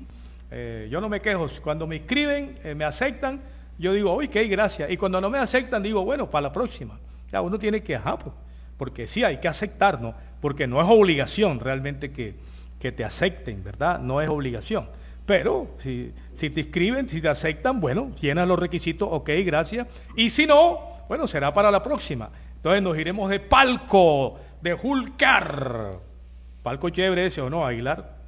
Eh, yo no me quejo. Cuando me inscriben, eh, me aceptan, yo digo, uy, qué gracias. Y cuando no me aceptan, digo, bueno, para la próxima. Ya uno tiene que, ajá, pues, porque sí, hay que aceptar, ¿no? Porque no es obligación realmente que, que te acepten, ¿verdad? No es obligación. Pero si, si te inscriben, si te aceptan, bueno, llenas los requisitos, ok, gracias. Y si no, bueno, será para la próxima. Entonces nos iremos de palco, de Julcar. Palco chévere ese, ¿o no, Aguilar?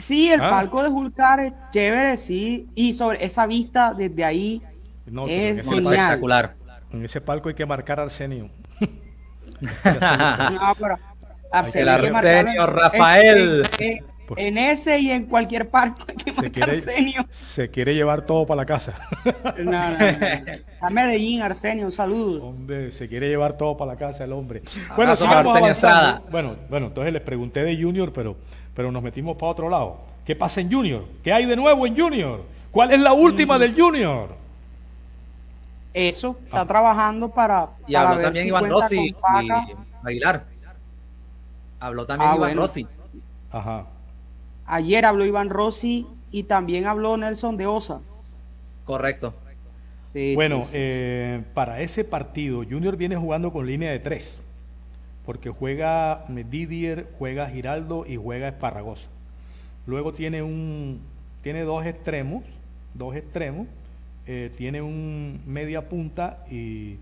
Sí, el Ah. palco de Julcar es chévere, sí, y sobre esa vista desde ahí No, pero en es. Espectacular. en ese palco hay que marcar Arsenio. No, pero Arsenio hay que El marcarlo Arsenio en- Rafael. En, en- en ese y en cualquier parque que Se quiere, Arsenio. se quiere llevar todo para la casa. No, no, no. A Medellín, Arsenio, un saludo. Hombre, se quiere llevar todo para la casa el hombre. Bueno, sigamos. Bueno, bueno, entonces les pregunté de Junior, pero, pero nos metimos para otro lado. ¿Qué pasa en Junior? ¿Qué hay de nuevo en Junior? ¿Cuál es la última del Junior? Eso, está trabajando para, Y para habló ver también si Iván Rossi y Aguilar. Habló también Ah, Iván bueno. Rossi. Ajá. Ayer habló Iván Rossi y también habló Nelson de Osa. Correcto. Sí, Bueno, sí, sí, eh, para ese partido, Junior viene jugando con línea de tres, porque juega Didier, juega Giraldo y juega Esparragosa. Luego tiene un, tiene dos extremos, dos extremos, eh, tiene un media punta y,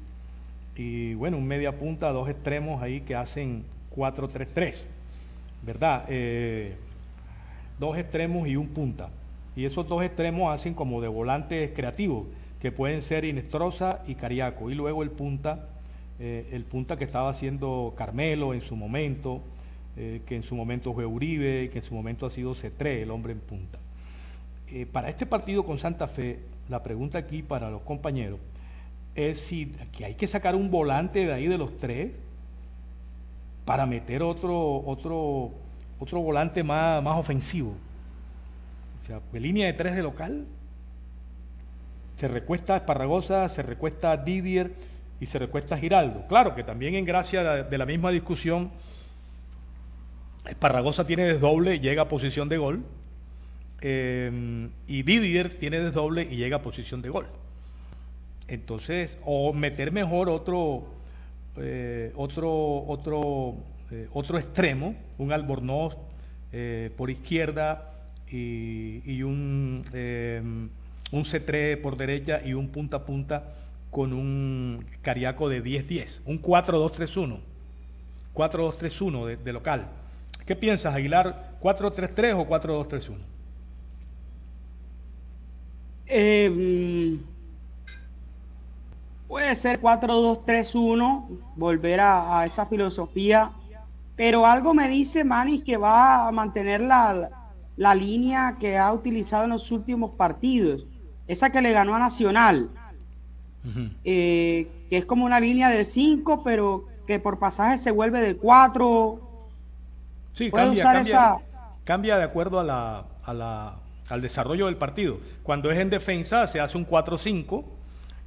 y, bueno, un media punta, dos extremos ahí que hacen 4-3-3, ¿verdad? Eh, dos extremos y un punta. Y esos dos extremos hacen como de volantes creativos, que pueden ser Inestrosa y Cariaco. Y luego el punta, eh, el punta que estaba haciendo Carmelo en su momento, eh, que en su momento fue Uribe, que en su momento ha sido C3, el hombre en punta. Eh, para este partido con Santa Fe, la pregunta aquí para los compañeros es si hay que sacar un volante de ahí de los tres para meter otro, otro, otro volante más, más ofensivo. O sea, de línea de tres de local, se recuesta Esparragosa, se recuesta Didier y se recuesta Giraldo. Claro que también en gracia de, de la misma discusión, Esparragosa tiene desdoble, llega a posición de gol, eh, y Didier tiene desdoble y llega a posición de gol. Entonces, o meter mejor otro, eh, otro, otro, eh, otro extremo, un Albornoz eh, por izquierda y, y un, eh, un C3 por derecha y un punta a punta con un cariaco de 10-10, un 4-2-3-1, 4-2-3-1 de, de local. ¿Qué piensas, Aguilar? ¿4-3-3 o 4-2-3-1? Eh, mm, puede ser 4-2-3-1, volver a, a esa filosofía, pero algo me dice Manis que va a mantener la, la línea que ha utilizado en los últimos partidos, esa que le ganó a Nacional, eh, que es como una línea de 5, pero que por pasaje se vuelve de 4. Sí, cambia, cambia, esa- cambia de acuerdo a la, a la- al desarrollo del partido. Cuando es en defensa se hace un 4-5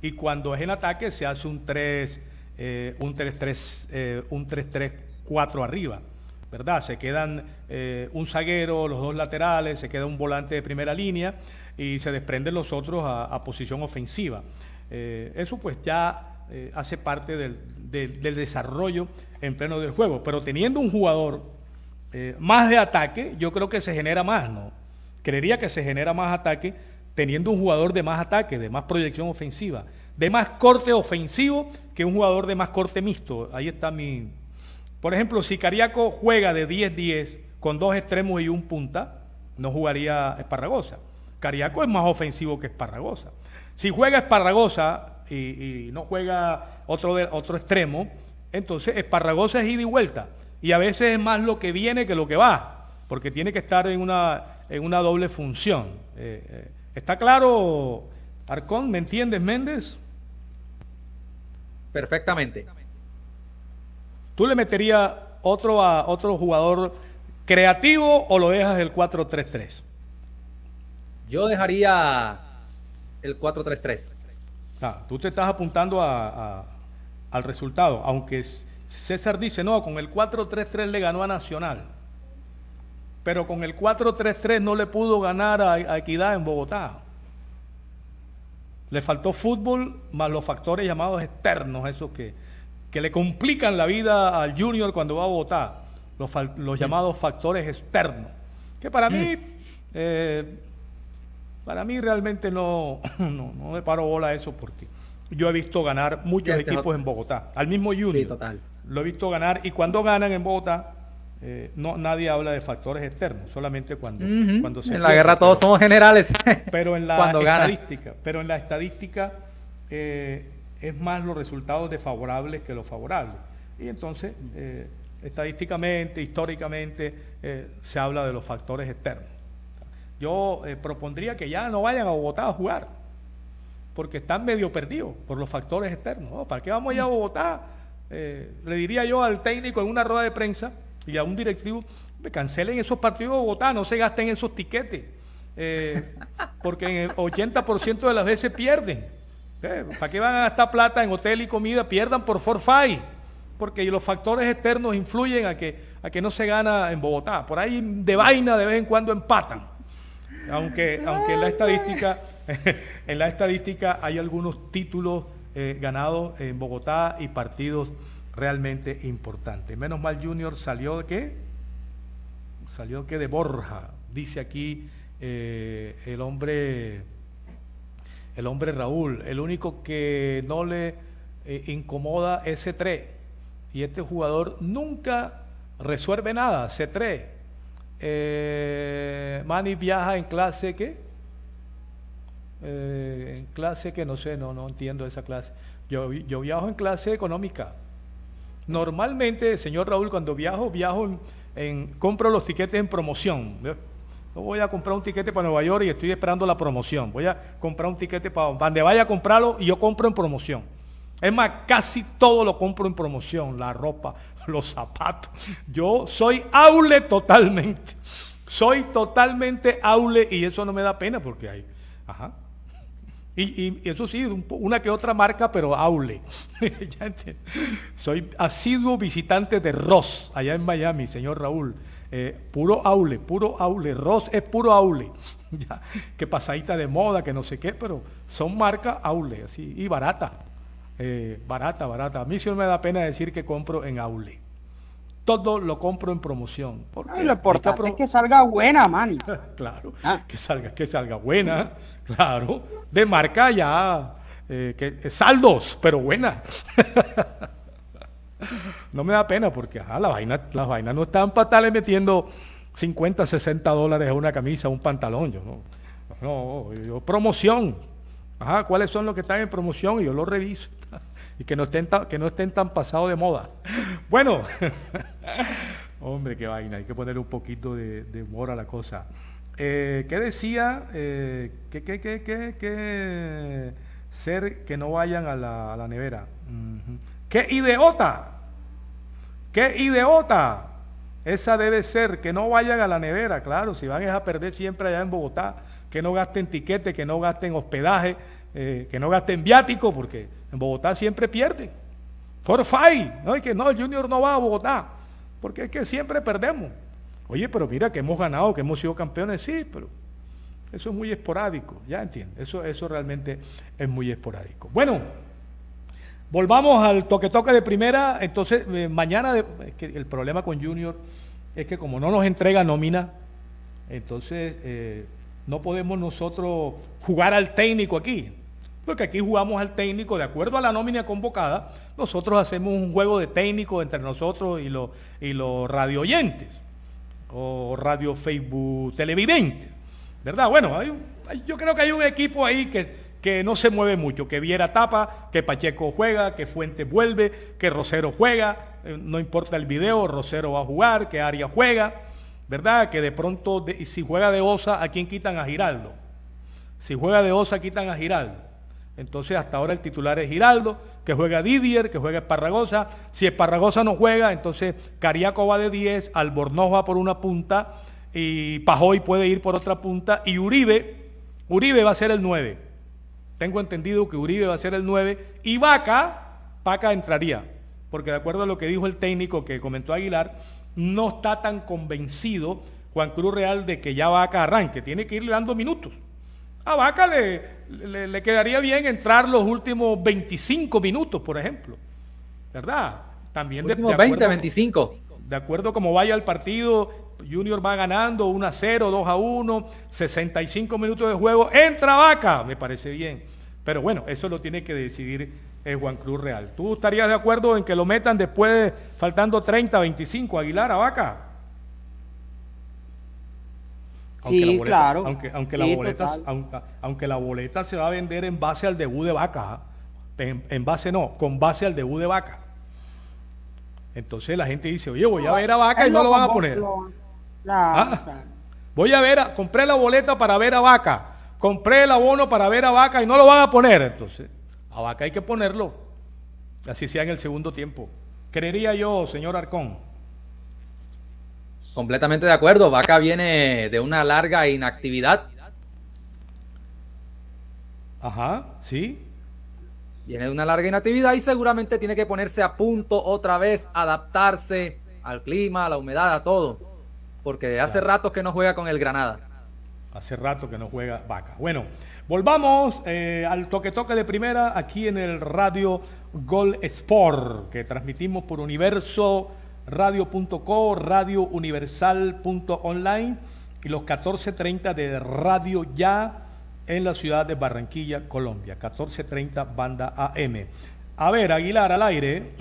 y cuando es en ataque se hace un 3, eh, un 3-3, eh, un 3-3-4 arriba, ¿verdad? Se quedan eh, un zaguero, los dos laterales, se queda un volante de primera línea y se desprenden los otros a, posición ofensiva. Eh, eso pues ya eh, hace parte del, del- del desarrollo en pleno del juego, pero teniendo un jugador más de ataque, yo creo que se genera más, ¿no? Creería que se genera más ataque teniendo un jugador de más ataque, de más proyección ofensiva, de más corte ofensivo que un jugador de más corte mixto. Ahí está mi... Por ejemplo, si Cariaco juega de 10-10 con dos extremos y un punta, no jugaría Esparragosa. Cariaco es más ofensivo que Esparragosa. Si juega Esparragosa y, no juega otro, otro extremo, entonces Esparragosa es ida y vuelta. Y a veces es más lo que viene que lo que va, porque tiene que estar en una, en una doble función. Eh, eh, ¿Está claro, Arcón? ¿Me entiendes, Méndez? Perfectamente. ¿Tú le meterías otro a otro jugador creativo o lo dejas el 4-3-3? Yo dejaría el 4-3-3. Ah, tú te estás apuntando a- a- al resultado, aunque César dice, no, con el 4-3-3 le ganó a Nacional, pero con el 4-3-3 no le pudo ganar a, a Equidad en Bogotá. Le faltó fútbol más los factores llamados externos, esos que, que le complican la vida al junior cuando va a Bogotá, los, llamados factores externos, que para mí... eh, para mí realmente no, no, no me paro bola a eso porque yo he visto ganar muchos equipos en Bogotá, al mismo Junior. Sí, total. Lo he visto ganar y cuando ganan en Bogotá, eh, no, nadie habla de factores externos, solamente cuando, cuando se En la pierde, guerra todos pero- somos generales. pero en la Cuando gana. estadística, pero en la estadística eh, es más los resultados desfavorables que los favorables. Y entonces, eh, estadísticamente, históricamente, eh, se habla de los factores externos. Yo eh, propondría que ya no vayan a Bogotá a jugar, porque están medio perdidos por los factores externos. ¿no? ¿Para qué vamos allá a Bogotá? Le diría yo al técnico en una rueda de prensa y a un directivo, "Me cancelen esos partidos de Bogotá, no se gasten esos tiquetes, porque en el 80% de las veces pierden. ¿Para qué van a gastar plata en hotel y comida? Pierdan por forfait, porque los factores externos influyen a que, a que no se gana en Bogotá. Por ahí de vaina de vez en cuando empatan aunque, aunque en la estadística, en la estadística hay algunos títulos eh, ganados en Bogotá y partidos realmente importantes. Menos mal Junior salió de qué? Salió que de Borja, dice aquí eh, el hombre, el hombre Raúl. El único que no le eh, incomoda es C3. Y este jugador nunca resuelve nada, C3. Eh, Manny viaja en clase ¿qué? Eh, en clase que no sé, no, no entiendo esa clase. Yo, yo viajo en clase económica. Normalmente, señor Raúl, cuando viajo, viajo en, en- compro los tiquetes en promoción. No voy a comprar un tiquete para Nueva York y estoy esperando la promoción. Voy a comprar un tiquete para donde vaya a comprarlo y yo compro en promoción. Es más, casi todo lo compro en promoción, la ropa, los zapatos. Yo soy aule totalmente. Soy totalmente aule y eso no me da pena porque hay. Ajá. Y, y- eso sí, una que otra marca, pero aule. Soy asiduo visitante de Ross, allá en Miami, señor Raúl. Eh, puro aule, puro aule. Ross es puro aule. Ya, que pasadita de moda, que no sé qué, pero son marcas aule, así, y barata. Eh, barata, barata. A mí sí me da pena decir que compro en aule. Todo lo compro en promoción. porque Ay, lo importante es que salga buena, Manny. claro, Ah. que salga, que salga buena, claro, de marca ya, eh, que, saldos, pero buena. No me da pena porque ajá, la vaina, las vainas no están para estarle metiendo 50, 60 dólares a una camisa, un pantalón. Yo no, no, yo promoción. Ajá, ¿cuáles son los que están en promoción? Y yo los reviso. Y que no estén tan, que no estén tan pasados de moda. Bueno, hombre, qué vaina, hay que poner un poquito de, humor a la cosa. Eh, ¿Qué decía? Eh, que, que, que, que, que ser que no vayan a la, nevera. Ujú. ¡Qué idiota! ¡Qué idiota! Esa debe ser, que no vayan a la nevera, claro, si van es a perder siempre allá en Bogotá, que no gasten tiquete, que no gasten hospedaje, eh, que no gasten viático, porque en Bogotá siempre pierden. For five, no es que no, el Junior no va a Bogotá, porque es que siempre perdemos. Oye, pero mira que hemos ganado, que hemos sido campeones, sí, pero eso es muy esporádico, ya entiendes, eso, eso realmente es muy esporádico. Bueno, volvamos al toque-toque de primera, entonces eh, mañana, el problema con Junior es que como no nos entrega nómina, entonces eh, no podemos nosotros jugar al técnico aquí, porque aquí jugamos al técnico de acuerdo a la nómina convocada, nosotros hacemos un juego de técnico entre nosotros y los, y los radio oyentes, o radio Facebook televidentes. ¿verdad? Bueno, yo creo que hay un equipo ahí que, que no se mueve mucho, que Viera tapa, que Pacheco juega, que Fuentes vuelve, que Rosero juega, eh, no importa el video, Rosero va a jugar, que Arias juega, ¿verdad? Que de pronto, si juega de Osa, ¿a quién quitan a Giraldo? Si juega de Osa, quitan a Giraldo. Entonces, hasta ahora el titular es Giraldo, que juega Didier, que juega Esparragosa. Si Esparragosa no juega, entonces Cariaco va de 10, Albornoz va por una punta y Pajoy puede ir por otra punta y Uribe, Uribe va a ser el 9. Tengo entendido que Uribe va a ser el 9 y Vaca, Vaca entraría, porque de acuerdo a lo que dijo el técnico que comentó Aguilar, no está tan convencido Juan Cruz Real de que ya Vaca arranque, tiene que irle dando minutos. A Vaca le, le, quedaría bien entrar los últimos 25 minutos, por ejemplo, ¿verdad? También de, de 20, 25. De acuerdo como vaya el partido, Junior va ganando 1 a 0, 2 a 1, 65 minutos de juego. Entra Vaca, me parece bien. Pero bueno, eso lo tiene que decidir el Juan Cruz Real. ¿Tú estarías de acuerdo en que lo metan después, faltando 30, 25, Aguilar a Vaca? Aunque sí, claro. Aunque, aunque, la boleta, aunque, la boleta se va a vender en base al debut de Vaca. ¿ah? en base no, con base al debut de Vaca. Entonces la gente dice, oye, voy a ver a Vaca y no lo van a poner. Ah, voy a ver, a, compré la boleta para ver a Vaca, compré el abono para ver a Vaca y no lo van a poner. Entonces, a Vaca hay que ponerlo, así sea en el segundo tiempo. Creería yo, señor Arcón. Completamente de acuerdo, Vaca viene de una larga inactividad. Ajá, sí. Viene de una larga inactividad y seguramente tiene que ponerse a punto otra vez, adaptarse al clima, a la humedad, a todo porque hace rato que no juega con el Granada. Hace rato que no juega Vaca. Bueno, volvamos eh, al toque-toque de primera aquí en el Radio Gol Sport, que transmitimos por universo radio.co, radiouniversal.online y los 14.30 de Radio Ya en la ciudad de Barranquilla, Colombia. 14.30 banda AM. A ver, Aguilar al aire.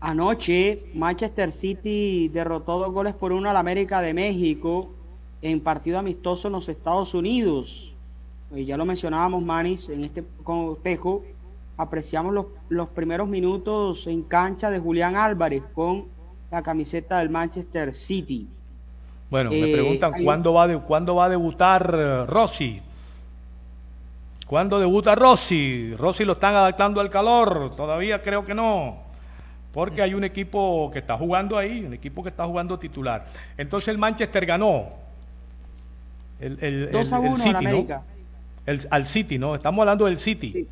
Anoche Manchester City derrotó dos goles por uno al América de México en partido amistoso en los Estados Unidos. Y ya lo mencionábamos, Manis, en este cotejo. Apreciamos los, los primeros minutos en cancha de Julián Álvarez con la camiseta del Manchester City. Bueno, me eh, preguntan ¿cuándo, va de, cuándo va a debutar eh, Rossi. ¿Cuándo debuta Rossi? Rossi lo están adaptando al calor, todavía creo que no porque hay un equipo que está jugando ahí, un equipo que está jugando titular. Entonces el Manchester ganó. El, el, el, City, ¿no? al City, ¿no? Estamos hablando del City.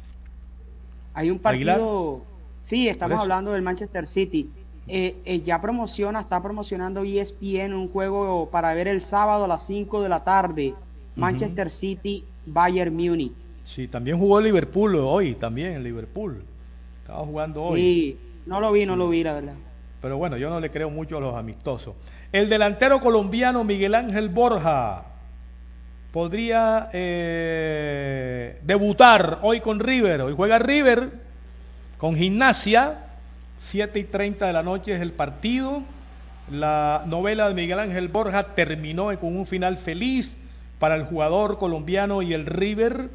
Hay un partido. Sí, estamos hablando del Manchester City. Eh, eh, ya promociona, está promocionando ESPN un juego para ver el sábado a las 5 de la tarde. Manchester City, Bayern Munich. Sí, también jugó Liverpool hoy, también en Liverpool. Estaba jugando hoy. Sí, no lo vi, no lo vi, la verdad. Pero bueno, yo no le creo mucho a los amistosos. El delantero colombiano Miguel Ángel Borja podría eh, debutar hoy con River. Hoy juega River con gimnasia. 7 y 30 de la noche es el partido. La novela de Miguel Ángel Borja terminó con un final feliz para el jugador colombiano y el River.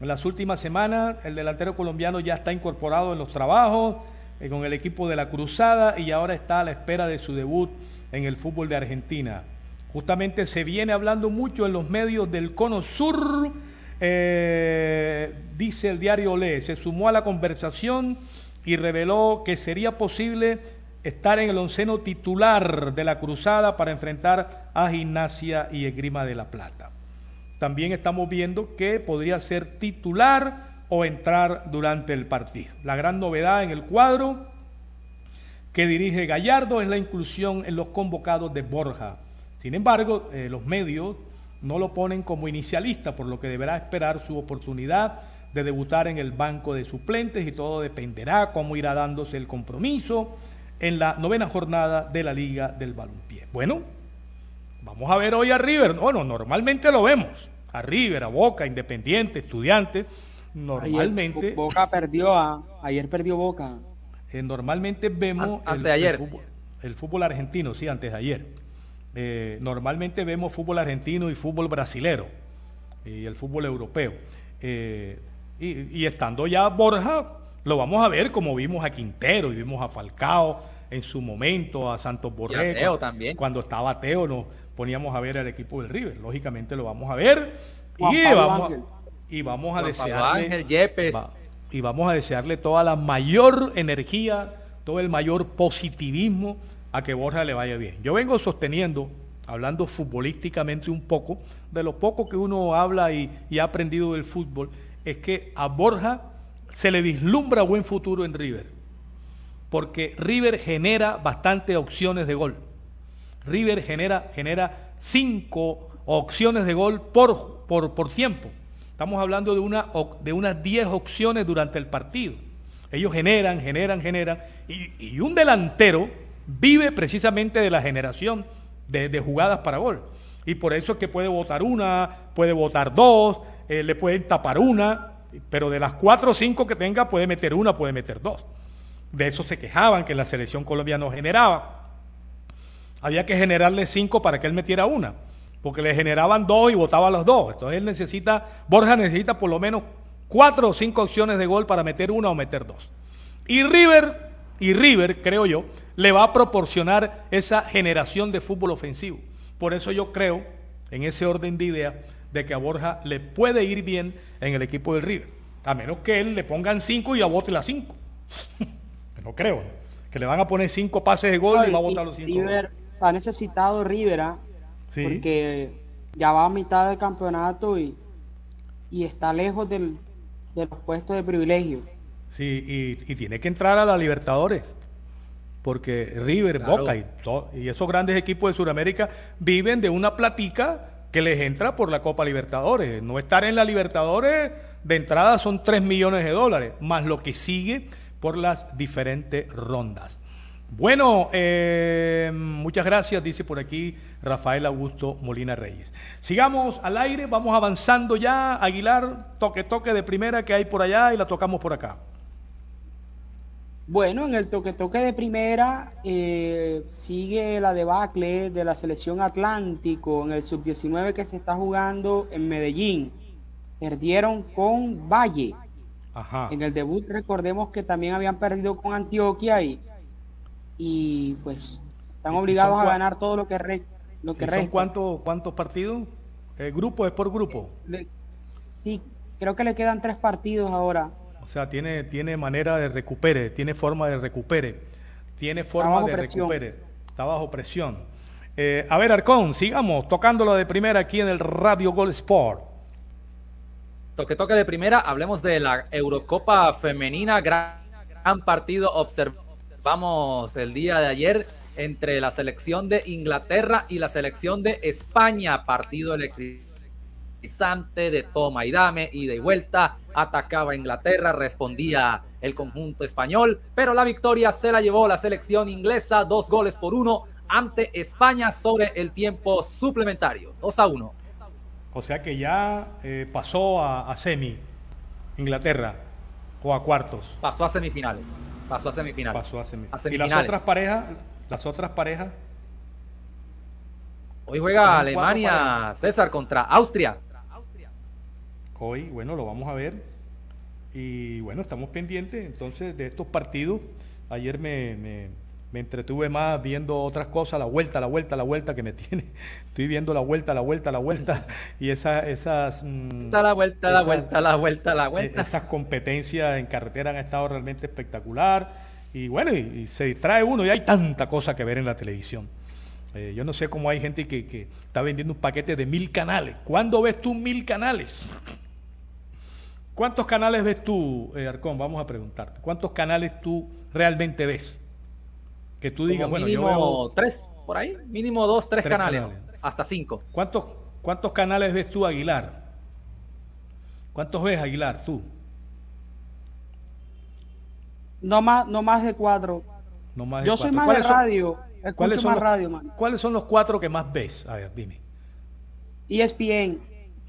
En las últimas semanas el delantero colombiano ya está incorporado en los trabajos eh, con el equipo de la Cruzada y ahora está a la espera de su debut en el fútbol de Argentina. Justamente se viene hablando mucho en los medios del Cono Sur, eh, dice el diario Olé, se sumó a la conversación y reveló que sería posible estar en el onceno titular de la Cruzada para enfrentar a Gimnasia y Esgrima de la Plata. también estamos viendo que podría ser titular o entrar durante el partido. La gran novedad en el cuadro que dirige Gallardo es la inclusión en los convocados de Borja. Sin embargo, eh, los medios no lo ponen como inicialista, por lo que deberá esperar su oportunidad de debutar en el banco de suplentes y todo dependerá cómo irá dándose el compromiso en la novena jornada de la Liga del Balompié. Bueno, vamos a ver hoy a River. Bueno, normalmente lo vemos. A River, a Boca, Independiente, Estudiante. Normalmente. Ayer, Boca perdió a. Ayer perdió Boca. Eh, normalmente vemos. Antes el, ayer. El fútbol, el fútbol, argentino, sí, antes de ayer. Eh, normalmente vemos fútbol argentino y fútbol brasilero. Y el fútbol europeo. Eh, y, y estando ya Borja, lo vamos a ver como vimos a Quintero y vimos a Falcao en su momento, a Santos Borrego. Teo también. Cuando estaba Teo nos poníamos a ver al equipo del River. Lógicamente lo vamos a ver y vamos, y vamos, a Juan desearle Ángel Yepes. va- y vamos a desearle toda la mayor energía, todo el mayor positivismo a que Borja le vaya bien. Yo vengo sosteniendo, hablando futbolísticamente un poco, de lo poco que uno habla y, ha aprendido del fútbol, es que a Borja se le vislumbra buen futuro en River, porque River genera bastantes opciones de gol. River genera, genera cinco opciones de gol por, por, por tiempo. Estamos hablando de, una, de unas 10 opciones durante el partido. Ellos generan, generan, generan. Y un delantero vive precisamente de la generación de, jugadas para gol. Y por eso es que puede votar una, puede votar dos, eh, le pueden tapar una, pero de las cuatro o cinco que tenga puede meter una, puede meter dos. De eso se quejaban que la selección colombiana no generaba había que generarle cinco para que él metiera una, porque le generaban dos y votaba los dos. Entonces él necesita, Borja necesita por lo menos cuatro o cinco opciones de gol para meter una o meter dos. Y River, y River, creo yo, le va a proporcionar esa generación de fútbol ofensivo. Por eso yo creo, en ese orden de idea, de que a Borja le puede ir bien en el equipo del River. A menos que él le pongan cinco y a bote las cinco. no creo, ¿no? Que le van a poner cinco pases de gol y va a botar los cinco. River está necesitado Rivera Sí. porque ya va a mitad del campeonato y, y está lejos del, de los puestos de privilegio. Sí, y, y tiene que entrar a la Libertadores. Porque River, Claro. Boca y esos grandes equipos de Sudamérica viven de una platica que les entra por la Copa Libertadores. No estar en la Libertadores de entrada son 3 millones de dólares, más lo que sigue por las diferentes rondas. Bueno, eh, muchas gracias, dice por aquí Rafael Augusto Molina Reyes. Sigamos al aire, vamos avanzando ya. Aguilar, toque, toque de primera que hay por allá y la tocamos por acá. Bueno, en el toque-toque de primera eh, sigue la debacle de la selección Atlántico en el sub-19 que se está jugando en Medellín. Perdieron con Valle. Ajá. En el debut recordemos que también habían perdido con Antioquia y, y pues están ¿Y- y obligados a ganar todo lo que, re- lo que ¿Y son resta. cuántos, cuántos partidos? Eh, grupo es por grupo. Le- Sí, creo que le quedan tres partidos ahora. O sea, tiene, tiene manera de recupere, tiene forma de recupere, tiene forma de presión. recupere. Está bajo presión. Eh, a ver, Arcón, sigamos tocándolo de primera aquí en el Radio Gol Sport. Toque toque de primera, hablemos de la Eurocopa femenina, gran, gran partido observamos el día de ayer entre la selección de Inglaterra y la selección de España, partido electrizante de toma y dame, y vuelta, atacaba Inglaterra, respondía el conjunto español, pero la victoria se la llevó la selección inglesa, dos goles por uno ante España sobre el tiempo suplementario, 2 a 1. O sea que ya eh, pasó a, a semi Inglaterra o a cuartos. Pasó a semifinales. Pasó a semifinales. Pasó a semi. A Y semifinales. las otras parejas, las otras parejas, Hoy juega Alemania. César, contra Austria. Hoy, bueno, lo vamos a ver. Y bueno, estamos pendientes entonces de estos partidos. Ayer me, me- me entretuve más viendo otras cosas, la vuelta, la vuelta, la vuelta que me tiene. Estoy viendo la vuelta, la vuelta, la vuelta. Y esa, esas... mm, Da la vuelta, la vuelta, la vuelta, la eh, vuelta. Esas competencias en carretera han estado realmente espectacular. Y bueno, y, y se distrae uno y hay tanta cosa que ver en la televisión. Eh, yo no sé cómo hay gente que, que está vendiendo un paquete de mil canales. ¿Cuándo ves tú mil canales? ¿Cuántos canales ves tú, eh, Arcón? Vamos a preguntarte. ¿Cuántos canales tú realmente ves? Que tú digas, Como bueno, mínimo yo veo tres, por ahí. Mínimo dos, tres, Tres canales, canales. Hasta cinco. ¿Cuántos, ¿Cuántos canales ves tú, Aguilar? ¿Cuántos ves, Aguilar, tú? No más, no más de cuatro. No más de Yo soy más de ¿Cuáles son- radio. ¿Cuáles son, más los, radio, man. ¿Cuáles son los cuatro que más ves? A ver, dime. ESPN.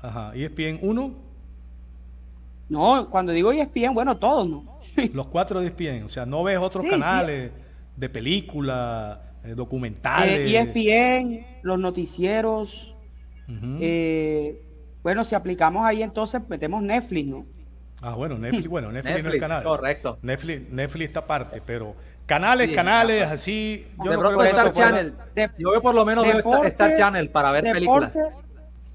Ajá. ESPN 1, No, cuando digo ESPN, bueno, todos, ¿no? los cuatro de ESPN. O sea, no ves otros Sí, canales de película, eh, documentales. Eh, ESPN, los noticieros. Eh, bueno, si aplicamos ahí, entonces metemos Netflix, ¿no? Ah, bueno, Netflix, bueno, Netflix, no es Netflix, canal. correcto. Netflix, Netflix está aparte, pero canales, Sí, canales, así. Yo de no creo que Star Channel. De- Yo veo por lo menos veo Star- deporte- Star Channel para ver películas.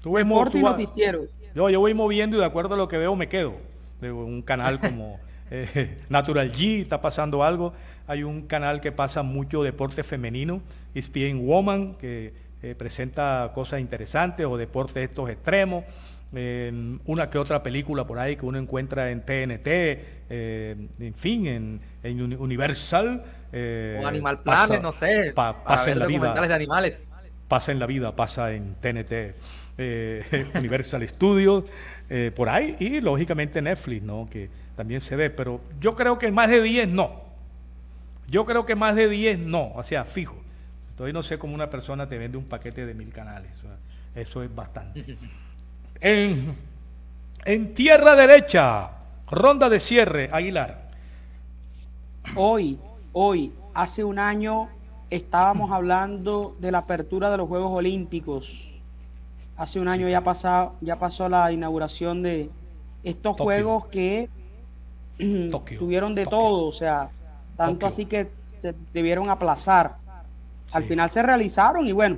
Tú ves deporte tú y noticieros. Yo, yo voy moviendo y de acuerdo a lo que veo me quedo. De un canal como eh, Natural G, está pasando algo. Hay un canal que pasa mucho deporte femenino, ESPN Woman, que eh, presenta cosas interesantes o deportes estos extremos. Eh, una que otra película por ahí que uno encuentra en TNT, eh, en fin, en, en Uni- Universal. eh, Un Animal pasa- Planet, no sé. pa- pasa en la vida de animales. pasa en la vida, pasa en TNT, eh, Universal Studios, eh, por ahí, y lógicamente Netflix, ¿no? Que también se ve, pero yo creo que más de 10 no. Yo creo que más de 10 no, o sea, fijo. Entonces no sé cómo una persona te vende un paquete de mil canales, o sea, eso es bastante. En, en tierra derecha, ronda de cierre, Aguilar. Hoy, hoy, hace un año estábamos hablando de la apertura de los Juegos Olímpicos. Hace un año ya pasado, ya pasó la inauguración de estos Tokio. juegos que Tokio, tuvieron de Tokio. todo, o sea, tanto Tokio. así que se debieron aplazar. Al Sí. final se realizaron y bueno,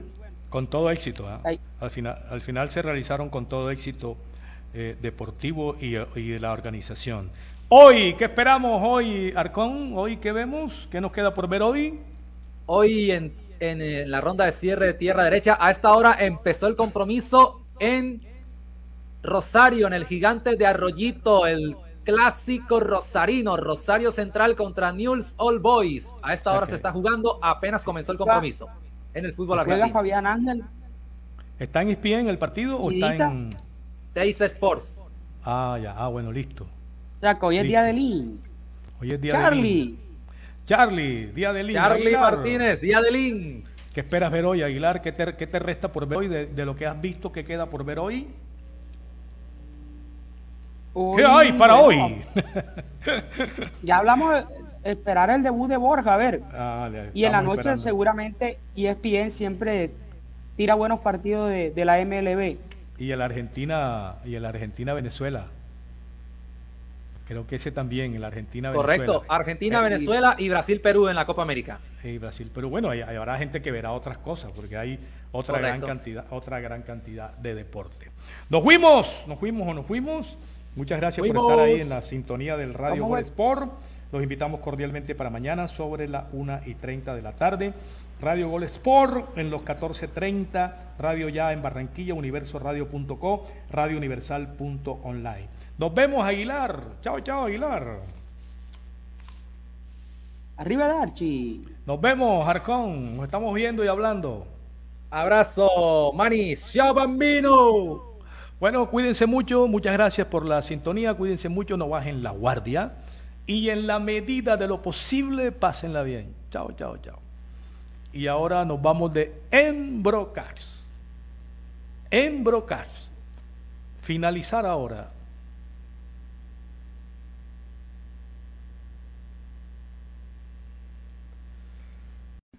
Con todo éxito, ¿ah? Ay. al, final, al final se realizaron con todo éxito eh, deportivo y, y de la organización. Hoy, ¿qué esperamos hoy, Arcón? ¿Hoy qué vemos? ¿Qué nos queda por ver hoy? Hoy en, en, eh, la ronda de cierre de tierra derecha, a esta hora empezó el compromiso en Rosario, en el gigante de Arroyito, el clásico rosarino, Rosario Central contra Newell's All Boys. A esta O sea hora se está jugando, apenas comenzó el compromiso en el fútbol juega argentino. Fabián Ángel. ¿Está en ESPN el partido o está en...? Teis Sports. Ah, ya, ah, bueno, listo. O sea, que hoy es Listo. día de Link. Hoy es día de Charlie, Lin. Charlie, día de Lin. Charlie Aguilar. Martínez, día de Links. ¿Qué esperas ver hoy, Aguilar? ¿Qué te, qué te resta por ver hoy de, de lo que has visto que queda por ver hoy? ¿Qué hay para bueno, hoy? Ya hablamos de esperar el debut de Borja, a ver. Ah, Y en la noche esperando. seguramente ESPN siempre tira buenos partidos de, de la MLB. Y el Argentina y el Argentina Venezuela. Creo que ese también, el Argentina Venezuela. Correcto. Argentina, Venezuela y Brasil, Perú en la Copa América. y Brasil, pero bueno, hay, hay- habrá gente que verá otras cosas porque hay otra gran cantidad, otra gran cantidad de deporte. Nos fuimos, nos fuimos o nos fuimos. Muchas gracias por estar ahí en la sintonía del Radio Gol. Sport. Los invitamos cordialmente para mañana sobre la 1 y 30 de la tarde. Radio Gol Sport en los 14.30, Radio Ya en Barranquilla, universoradio.co, radiouniversal.online. Nos vemos, Aguilar. Chao, chao, Aguilar. Arriba Darchi. Nos vemos, Arcón. Nos estamos viendo y hablando. Abrazo, Manis. Chao, bambino. Bueno, cuídense mucho, muchas gracias por la sintonía, cuídense mucho, no bajen la guardia y en la medida de lo posible, pásenla bien. Chao, chao, chao. Y ahora nos vamos de Embrocax. Embrocax. Finalizar ahora.